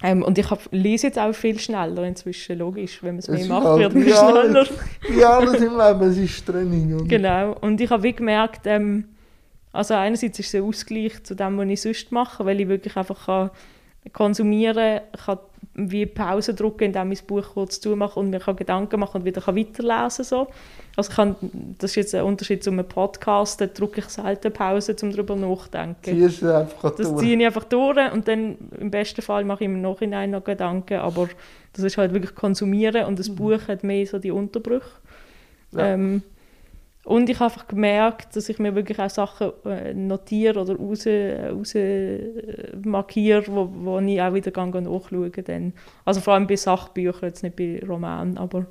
B: Ähm, und ich hab, lese jetzt auch viel schneller inzwischen, logisch. Wenn man es mehr macht,
A: halt
B: wird man
A: alles-
B: schneller.
A: Wie alles im Leben, es ist Training. Oder?
B: Genau. Und ich habe wie gemerkt, ähm, also einerseits ist es ein Ausgleich zu dem, was ich sonst mache, weil ich wirklich einfach kann konsumieren kann, wie Pause drücken, indem ich das Buch kurz zumache und mir kann Gedanken machen und wieder kann weiterlesen kann. Also kann, das ist jetzt ein Unterschied zu einem Podcast, da drücke ich selten Pause, um darüber nachzudenken.
A: Ziehst du einfach
B: Das
A: durch.
B: ziehe ich einfach durch und dann im besten Fall mache ich im Nachhinein noch Gedanken, aber das ist halt wirklich konsumieren und das Buch hat mehr so die Unterbrüche.
A: Ja.
B: Ähm, und ich habe einfach gemerkt, dass ich mir wirklich auch Sachen äh, notiere oder raus, raus äh, markiere, wo, wo ich auch wieder gehe nachschauen dann. Also vor allem bei Sachbüchern, jetzt nicht bei Romanen, aber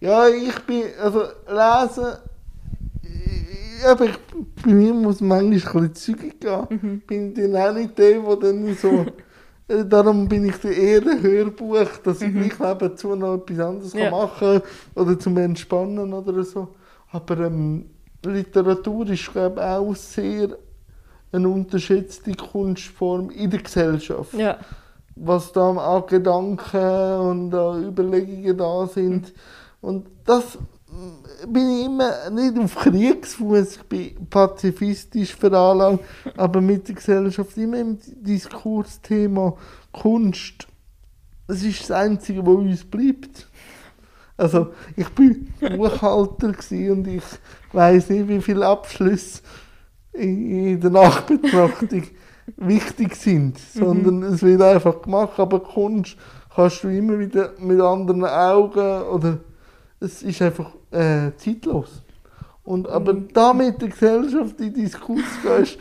A: Ja, ich bin, also lesen, ich- aber ich, bei mir muss manchmal ein bisschen zügig gehen.
B: Mhm.
A: Bin dann auch nicht der, der dann so, äh, darum bin ich eher ein Hörbuch, dass ich mich nebenzu noch etwas anderes
B: Mhm. Ja.
A: machen kann oder zum Entspannen oder so. Aber ähm, Literatur ist, glaube ich, auch sehr eine unterschätzte Kunstform in der Gesellschaft
B: ja.
A: was da an Gedanken und an Überlegungen da sind. Und das bin ich immer nicht auf Kriegsfuß, ich bin pazifistisch veranlagt, aber mit der Gesellschaft immer im Diskursthema Kunst. Das ist das Einzige, was uns bleibt. Also, ich bin Buchhalter und ich weiß nicht, wie viele Abschlüsse in, in der Nachbetrachtung wichtig sind, sondern es wird einfach gemacht. Aber Kunst kannst du immer wieder mit anderen Augen oder es ist einfach äh, zeitlos. Und, aber da mit der Gesellschaft in Diskurs gehst,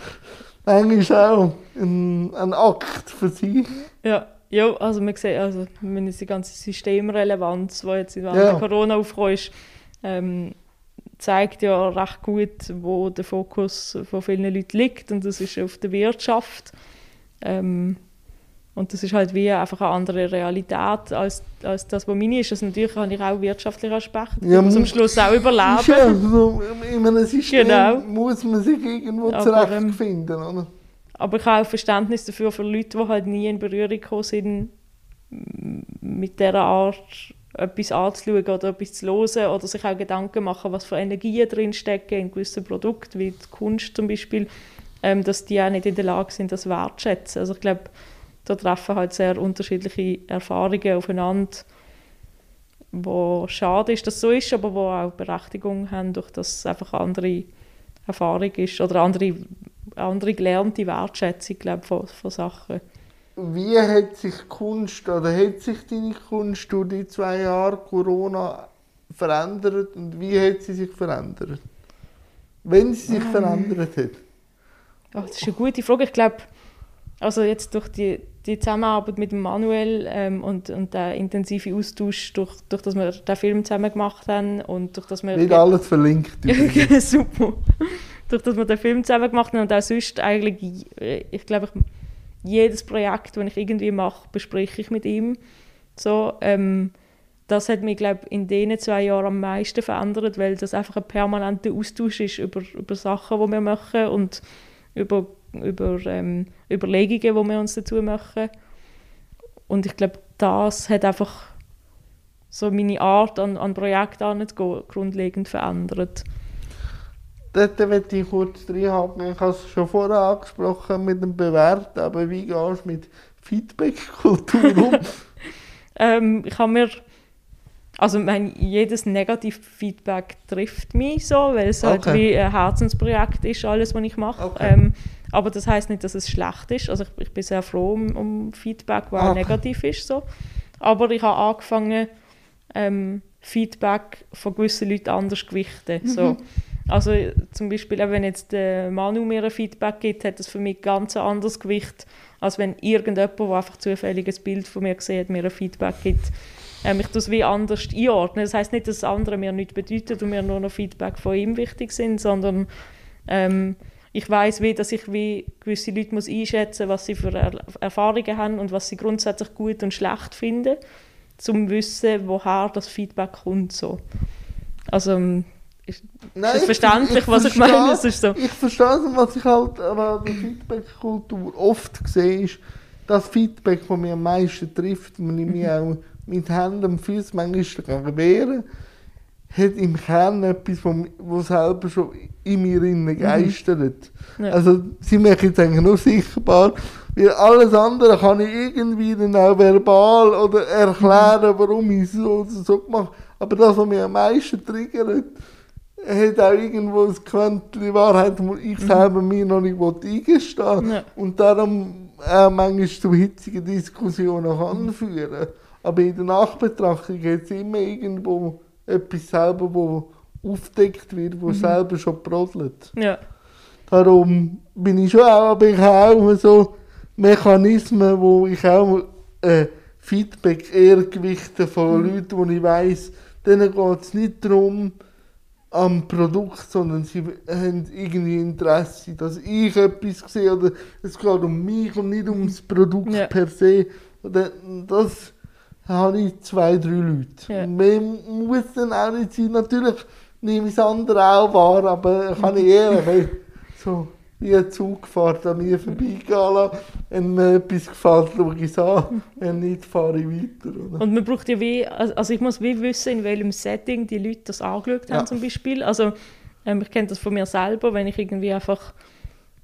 A: manchmal auch ein, ein Akt für sich.
B: Ja, ja also man sieht, also jetzt die ganze Systemrelevanz, die jetzt während
A: Ja.
B: der Corona aufgekommen ist, ähm, zeigt ja recht gut, wo der Fokus von vielen Leuten liegt und das ist auf der Wirtschaft. Ähm, und das ist halt wie einfach eine andere Realität als, als das, was meine ist. Also natürlich habe ich auch wirtschaftliche Aspekte,
A: Ja,
B: ich muss am Schluss auch überleben.
A: ja so, in einem System
B: Genau.
A: muss man sich irgendwo
B: Aber,
A: zurechtfinden, oder?
B: aber ich habe auch Verständnis dafür für Leute, die halt nie in Berührung gekommen sind mit dieser Art etwas anzuschauen oder etwas zu hören oder sich auch Gedanken machen, was für Energien drinstecken in gewissen Produkten, wie die Kunst zum Beispiel, ähm, dass die auch nicht in der Lage sind, das wertschätzen. Also ich glaube, da treffen halt sehr unterschiedliche Erfahrungen aufeinander, wo schade ist, dass es so ist, aber wo auch Berechtigung haben, durch dass es einfach andere Erfahrung ist oder andere, andere gelernte Wertschätzung glaub, von, von Sachen
A: wie hat sich Kunst oder hat sich deine Kunst durch die zwei Jahre Corona verändert und wie hat sie sich verändert? Wenn sie sich ähm. verändert hat?
B: Oh, das ist eine gute Frage. Ich glaube, also jetzt durch die, die Zusammenarbeit mit Manuel ähm, und, und der intensive Austausch, durch, durch dass wir den Film zusammen gemacht haben und durch dass wir...
A: Nicht alles verlinkt.
B: Super. durch dass wir den Film zusammen gemacht haben und auch sonst eigentlich, ich glaube, ich jedes Projekt, das ich irgendwie mache, bespreche ich mit ihm. So, ähm, das hat mich, glaube in diesen zwei Jahren am meisten verändert, weil das einfach ein permanenter Austausch ist über, über Sachen, die wir machen und über, über ähm, Überlegungen, die wir uns dazu machen. Und ich glaube, das hat einfach so meine Art, an, an Projekte anzugehen, grundlegend verändert.
A: Dort möchte ich kurz reinhaken. Ich habe es schon vorher angesprochen mit dem Bewerten, aber wie gehst du mit Feedback-Kultur um?
B: ähm, ich habe mir also mein, jedes Negativ-Feedback trifft mich so, weil es halt okay. halt wie ein Herzensprojekt ist, alles, was ich mache. Okay. Ähm, aber das heißt nicht, dass es schlecht ist. Also ich, ich bin sehr froh um, um Feedback, was okay. negativ ist. So. Aber ich habe angefangen, ähm, Feedback von gewissen Leuten anders gewichten. Mhm. So. Also zum Beispiel, wenn jetzt der Manu mir ein Feedback gibt, hat das für mich ganz ein anderes Gewicht, als wenn irgendjemand, der einfach zufällig ein Bild von mir gesehen hat, mir ein Feedback gibt. Ähm, ich das wie anders einordnen. Das heißt nicht, dass das andere mir nichts bedeutet und mir nur noch Feedback von ihm wichtig sind, sondern ähm, ich weiß, wie, dass ich wie gewisse Leute muss einschätzen, was sie für er Erfahrungen haben und was sie grundsätzlich gut und schlecht finden, um zu wissen, woher das Feedback kommt. So. Also ähm, ist, Nein, ist das verständlich, ich, was ich meine? Ist so.
A: Ich verstehe es, was ich halt an der Feedback-Kultur oft sehe, ist, das Feedback, das mich am meisten trifft, wenn ich mich auch mit Händen und Füßen manchmal wehren hat im Kern etwas, was selber schon in mir innen mhm. geistert. Mhm. Ja. Also sie machen jetzt eigentlich nur sichtbar, weil alles andere kann ich irgendwie dann auch verbal oder erklären, mhm. warum ich so oder so gemacht habe. Aber das, was mich am meisten triggert, hat auch irgendwo ein Quäntchen Wahrheit, wo ich mhm. selber mir noch nicht eingestehen ja. Und darum auch manchmal zu hitzigen Diskussionen kann führen. Aber in der Nachbetrachtung hat es immer irgendwo etwas selber, wo aufdeckt wird, wo mhm. selber schon brodelt.
B: Ja.
A: Darum bin ich schon auch, aber ich habe auch so Mechanismen, wo ich auch äh, Feedback eher gewichte von mhm. Leuten, wo ich weiss, denen geht es nicht darum, am Produkt, sondern sie haben irgendwie Interesse, dass ich etwas sehe oder es geht um mich und nicht ums Produkt ja. per se. Oder das habe ich zwei, drei Leute. Ja. Mehr muss dann auch nicht sein. Natürlich nehme ich das andere auch wahr, aber kann ich ehrlich so wie ein Zugfahrt an mir vorbeigehen lassen. Wenn mir etwas gefällt, schaue ich es an. Wenn nicht, fahre ich weiter. Oder?
B: Und man braucht ja wie, also ich muss wie wissen, in welchem Setting die Leute das angeschaut haben ja. zum Beispiel. Also ähm, ich kenne das von mir selber, wenn ich irgendwie einfach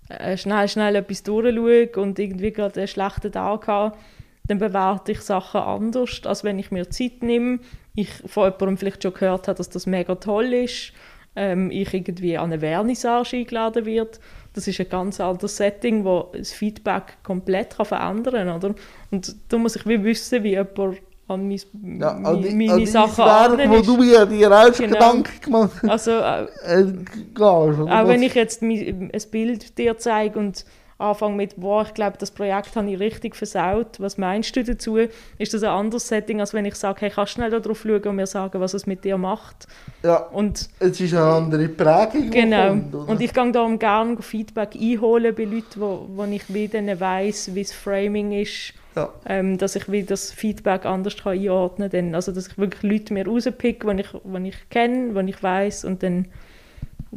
B: äh, schnell, schnell etwas durchschaue und irgendwie gerade einen schlechten Tag habe, dann bewerte ich Sachen anders, als wenn ich mir Zeit nehme. Ich von jemandem vielleicht schon gehört habe, dass das mega toll ist. Ähm, ich irgendwie an eine Vernissage eingeladen wird das ist ein ganz anderes Setting, wo das Feedback komplett kann verändern kann. Oder? Und da muss ich wie wissen, wie jemand an mein, ja, an die, meine an Sachen
A: an wo du dir, dir auch genau. Gedanken gemacht hast.
B: Also, äh, äh, auch wenn ich jetzt ein Bild dir zeige und anfange mit, wow, ich glaube, das Projekt habe ich richtig versaut. Was meinst du dazu? Ist das ein anderes Setting, als wenn ich sage, hey, kannst du schnell darauf schauen und mir sagen, was es mit dir macht?
A: Ja, und es ist eine andere Prägung.
B: Genau. Kommt, und ich gehe darum gerne Feedback einholen bei Leuten, wo, wo ich wieder weiss, wie das Framing ist. Ja. Ähm, dass ich wie das Feedback anders kann einordnen kann. Also, dass ich wirklich Leute mir rauspicke, die ich, die ich kenne, die ich weiss und dann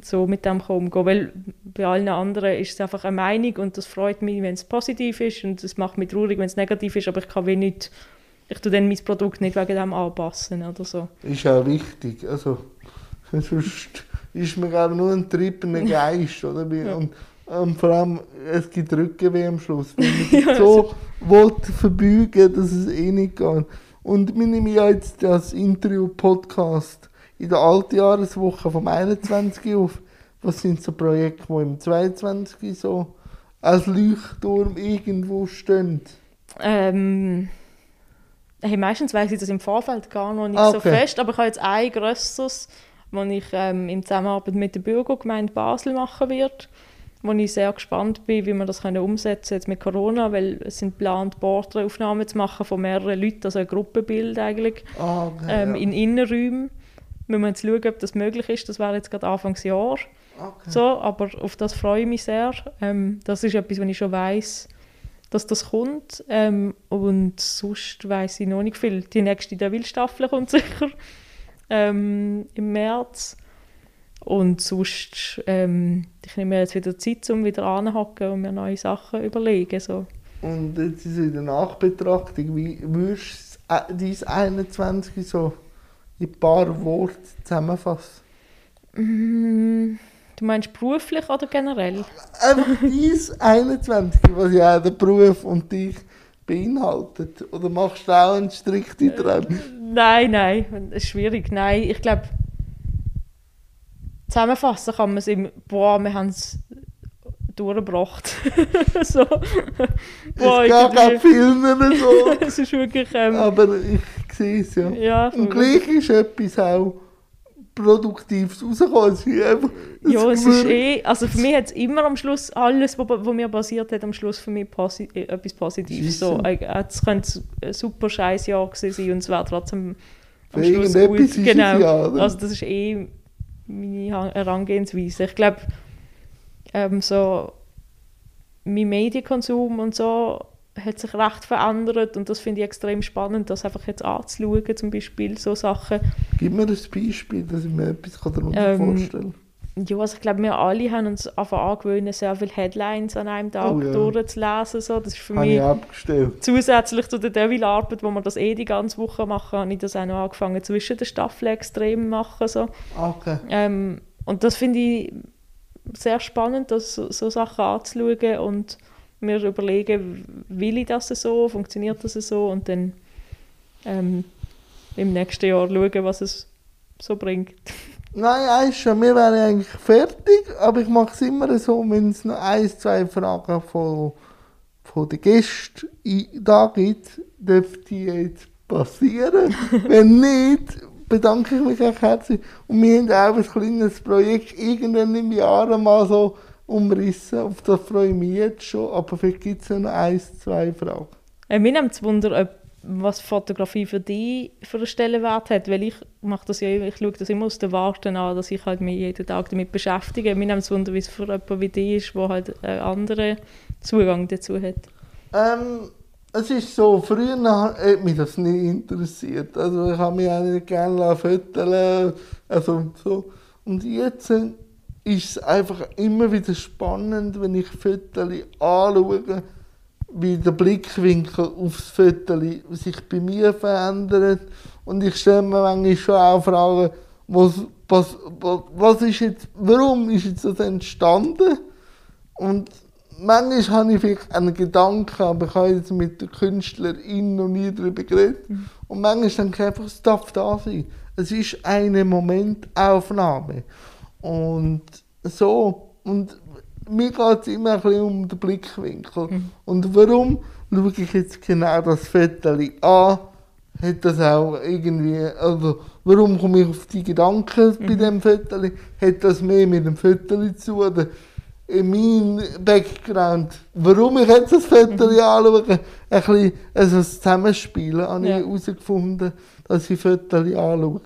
B: so mit dem umgehen. Weil bei allen anderen ist es einfach eine Meinung und das freut mich, wenn es positiv ist und es macht mich traurig, wenn es negativ ist, aber ich kann wenig nicht, ich tue dann mein Produkt nicht wegen dem anpassen oder so.
A: Ist auch wichtig, also sonst ist man glaube nur ein triebener Geist, oder? Und, und vor allem, es gibt Rückenweh am Schluss, wenn man sich so will verbeugen dass es eh nicht geht. Und wir nehmen ja jetzt das Interview-Podcast in der Altjahreswoche vom 21 auf. Was sind so Projekte, die im 22 so als Leuchtturm irgendwo stehen?
B: Ähm, hey, meistens weiß ich das im Vorfeld gar noch nicht
A: Ah,
B: so
A: okay.
B: fest, aber ich habe jetzt ein grösseres, das ich ähm, in Zusammenarbeit mit der Bürgergemeinde Basel machen werde, wo ich sehr gespannt bin, wie wir das können umsetzen jetzt mit Corona, weil es sind geplant, Porträtaufnahmen zu machen von mehreren Leuten, also ein Gruppenbild eigentlich,
A: Ah, okay,
B: ähm,
A: ja.
B: in Innenräumen. Wir müssen jetzt schauen, ob das möglich ist, das wäre jetzt gerade Anfangsjahr.
A: okay.
B: So, aber auf das freue ich mich sehr. Ähm, das ist etwas, was ich schon weiß, dass das kommt. Ähm, und sonst weiß ich noch nicht viel. Die nächste Deville-Staffel kommt sicher ähm, im März. Und sonst, ähm, ich nehme mir jetzt wieder Zeit, um wieder anzuhocken und mir neue Sachen überlegen. So.
A: Und jetzt ist in der Nachbetrachtung, wie würdest du dein 21 so in ein paar Worte zusammenfassen?
B: Mm, du meinst beruflich oder generell?
A: Einfach dein 21, was ja der Beruf und dich beinhaltet. Oder machst du auch einen strikten Trend?
B: Nein, nein, das ist schwierig. Nein, ich glaube, zusammenfassen kann man es im, boah, wir haben es durchgebracht. so. boah,
A: Es gab auch
B: irgendwie-
A: Filme so,
B: es ist wirklich, ähm,
A: aber ich es ja.
B: ja,
A: Und gleich ist etwas auch Produktives rausgekommen.
B: Ja, es ist eh, also für mich hat es immer am Schluss, alles, was wo mir passiert hat, am Schluss für mich posi äh, etwas Positives. So, äh, es könnte ein super scheiß Jahr gewesen sein und es wäre trotzdem am
A: Für
B: Schluss gut.
A: ist
B: Genau.
A: ja, oder?
B: also das ist eh meine Herangehensweise. Ich glaube, ähm, so mein Medienkonsum und so hat sich recht verändert und das finde ich extrem spannend, das einfach jetzt anzuschauen, zum Beispiel so Sachen.
A: Gib mir ein Beispiel, dass ich mir etwas darunter
B: Ähm,
A: vorstellen.
B: Ja, also ich glaube, wir alle haben uns einfach angewöhnt, sehr viele Headlines an einem Tag
A: Oh ja.
B: durchzulesen. So. Das ist für
A: Habe
B: mich zusätzlich zu der Devil-Arbeit, wo wir das eh die ganze Woche machen, habe ich das auch noch angefangen, zwischen den Staffeln extrem zu machen. So.
A: Okay.
B: Ähm, und das finde ich sehr spannend, das, so, so Sachen anzuschauen und mir überlegen, will ich das so, funktioniert das so und dann ähm, im nächsten Jahr schauen, was es so bringt.
A: Nein, eins schon, wir wären eigentlich fertig, aber ich mache es immer so, wenn es noch ein, zwei Fragen von, von den Gästen da gibt, dürfte die jetzt passieren. wenn nicht, bedanke ich mich echt herzlich. Und wir haben auch ein kleines Projekt irgendwann im Jahr mal so umrissen, auf das freue ich mich jetzt schon, aber vielleicht gibt es ja noch ein, zwei Fragen.
B: Äh, mir nimmt es Wunder, ob, was Fotografie für dich für einen Stellenwert hat, weil ich mache das ja, ich schaue das immer aus der Warte an, dass ich halt mich jeden Tag damit beschäftige. Mir nimmt es Wunder, wie es für jemanden wie dich ist, der halt einen anderen Zugang dazu hat.
A: Ähm, es ist so, früher ha- hat mich das nicht interessiert. Also ich habe mich auch nicht gerne föteln also so. Und jetzt ist es einfach immer wieder spannend, wenn ich Föteli anschaue, wie der Blickwinkel aufs Föteli sich bei mir verändert. Und ich stelle mir manchmal schon auch Fragen, was, was, was, was ist jetzt, warum ist jetzt das entstanden? Und manchmal habe ich vielleicht einen Gedanken, aber ich habe jetzt mit der Künstlerin noch nie darüber geredet. Und manchmal denke ich einfach, es darf da sein. Es ist eine Momentaufnahme. Und so. Und mir geht es immer ein bisschen um den Blickwinkel. Und warum schaue ich jetzt genau das Foto an? Hat das auch irgendwie, also warum komme ich auf die Gedanken bei dem Foto? Hat das mehr mit dem Foto zu tun? Oder in meinem Background, warum ich jetzt das Foto anschaue, ein bisschen also das Zusammenspielen, habe
B: Ja.
A: ich herausgefunden, dass ich Fotos anschaue.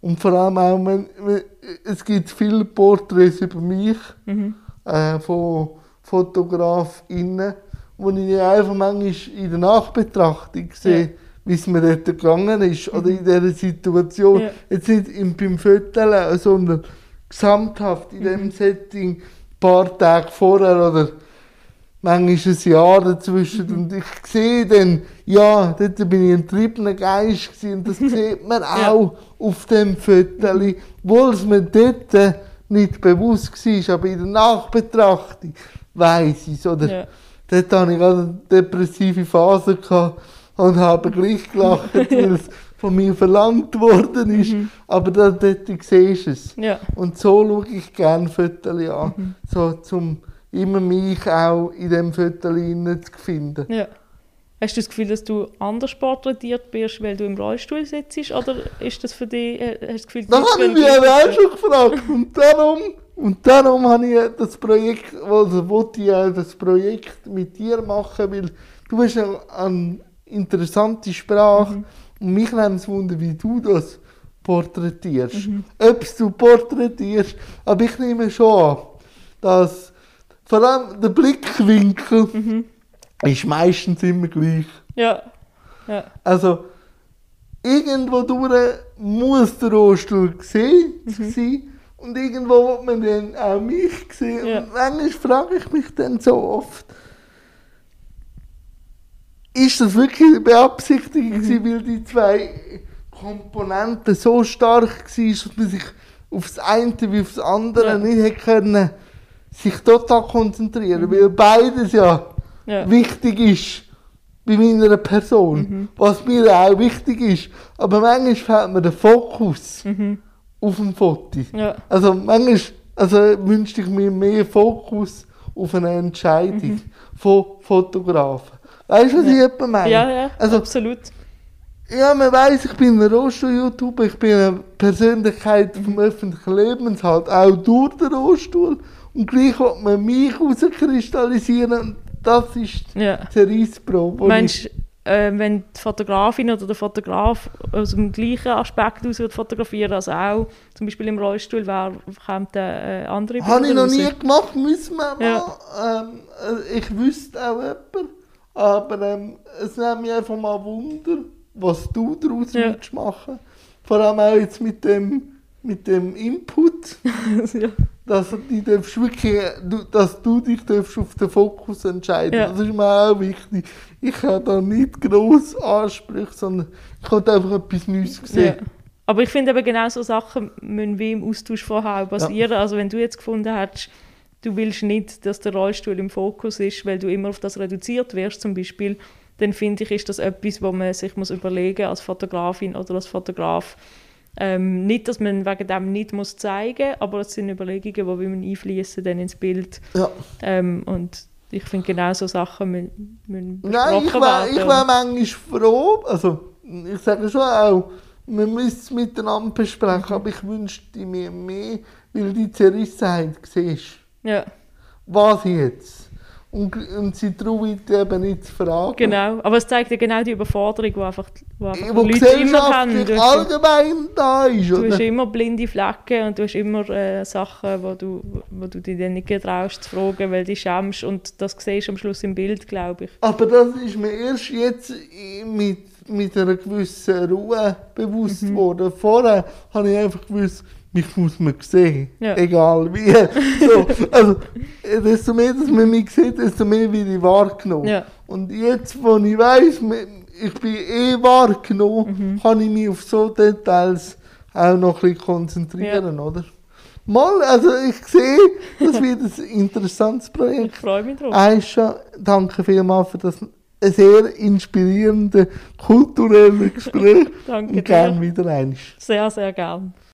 A: Und vor allem auch, wenn, wenn, es gibt viele Porträts über mich
B: Mhm.
A: äh, von FotografInnen, wo ich einfach manchmal in der Nachbetrachtung sehe,
B: Ja.
A: wie es mir dort gegangen ist, oder in dieser Situation.
B: Ja.
A: Jetzt nicht im, beim Foteln, sondern gesamthaft in dem Setting ein paar Tage vorher oder manchmal ist ein Jahr dazwischen und ich sehe dann, ja, dort bin ich ein triebener Geist gewesen und das sieht man
B: Ja.
A: auch auf dem Foto, obwohl es mir dort nicht bewusst war, aber in der Nachbetrachtung weiss ich es. Oder
B: Ja.
A: dort hatte ich eine depressive Phase gehabt und habe gleich gelacht, weil es von mir verlangt worden ist. Aber da, dort siehst du es.
B: Ja.
A: Und so schaue ich gerne Fotos an, so zum immer mich auch in dem Foto zu finden.
B: Ja. Hast du das Gefühl, dass du anders porträtiert bist, weil du im Rollstuhl sitzt? Oder ist das für dich, äh, hast du das Gefühl,
A: Das habe ich mich auch schon gefragt. Und darum, und darum habe ich das Projekt, also wollte ich auch das Projekt mit dir machen, weil du hast ja eine interessante Sprache und mich nimmt es Wunder, wie du das porträtierst. Ob du porträtierst, aber ich nehme schon an, dass vor allem der Blickwinkel ist meistens immer gleich.
B: Ja. Ja.
A: Also, irgendwo durch muss der Rohstuhl gesehen sein und irgendwo wird man dann auch mich sehen.
B: Ja.
A: Und manchmal frage ich mich dann so oft, ist das wirklich eine Beabsichtigung gewesen, weil die zwei Komponenten so stark waren, dass man sich auf das eine wie auf das andere
B: Ja.
A: nicht hätte können, sich total konzentrieren, weil beides ja
B: Ja.
A: wichtig ist bei meiner Person, was mir auch wichtig ist. Aber manchmal fehlt mir der Fokus auf ein Foto.
B: Ja.
A: Also manchmal also wünschte ich mir mehr Fokus auf eine Entscheidung von Fotografen. Weißt du, was ich etwa meine?
B: Ja, ja,
A: Also,
B: absolut.
A: ja, man weiß, ich bin ein Rollstuhl-YouTuber, ich bin eine Persönlichkeit vom öffentlichen Lebens, halt auch durch den Rollstuhl. Und gleich will man mich rauskristallisieren das ist
B: Ja.
A: die Reissprobe.
B: Meinst du, äh, wenn die Fotografin oder der Fotograf aus dem gleichen Aspekt aus würde fotografieren, also auch zum Beispiel im Rollstuhl, wäre, kommt äh, andere
A: Habe ich noch nie gemacht, müssen wir mal.
B: Ja.
A: Ähm, äh, ich wüsste auch jemanden, aber ähm, es nimmt mich einfach mal Wunder, was du daraus
B: Ja.
A: würdest machen Vor allem auch jetzt mit dem, mit dem Input,
B: ja.
A: Dass du, dich darfst wirklich, dass du dich darfst auf den Fokus entscheiden
B: Ja.
A: Das ist mir auch wichtig. Ich habe da nicht gross Ansprüche, sondern ich habe einfach etwas Neues
B: Ja.
A: gesehen.
B: Aber ich finde eben genau so Sachen müssen wie im Austausch vorher auch passieren. Also wenn du jetzt gefunden hättest, du willst nicht, dass der Rollstuhl im Fokus ist, weil du immer auf das reduziert wirst zum Beispiel, dann finde ich, ist das etwas, wo man sich muss überlegen als Fotografin oder als Fotograf. Ähm, nicht, dass man wegen dem nicht muss zeigen muss, aber es sind Überlegungen, die man einfließen dann ins Bild.
A: Ja.
B: Ähm, und ich finde, genau so Sachen müssen, müssen
A: Nein, ich wäre ich wär manchmal froh, also ich sage schon auch, wir müssen es miteinander besprechen, aber ich wünschte mir mehr, weil die Zerrissenheit siehst.
B: ja,
A: Was jetzt? Und, sie trauen eben nicht zu fragen.
B: genau. Aber es zeigt ja genau die Überforderung, die einfach, die einfach
A: Wo
B: die Leute immer haben. Du hast,
A: allgemein da ist,
B: du hast
A: oder?
B: immer blinde Flecken und du hast immer äh, Sachen, wo du, wo du dich dann nicht getraust zu fragen, weil du dich schämst. Und das siehst du am Schluss im Bild, glaube ich.
A: Aber das ist mir erst jetzt mit, mit einer gewissen Ruhe bewusst
B: Mhm.
A: worden. Vorher habe ich einfach gewusst, mich muss man sehen.
B: Ja.
A: Egal wie. So, also, desto mehr, dass man mich sieht, desto mehr werde ich wahrgenommen.
B: Ja.
A: Und jetzt, wo ich weiss, ich bin eh wahrgenommen,
B: Mhm.
A: kann ich mich auf so Details auch noch ein bisschen konzentrieren, oder? Mal, also ich sehe, das wird ein interessantes Projekt.
B: Ich freue mich drauf.
A: Aisha, danke vielmals für das sehr inspirierende kulturelle Gespräch
B: Danke
A: und gerne
B: dir.
A: wieder eins.
B: Sehr, sehr gern.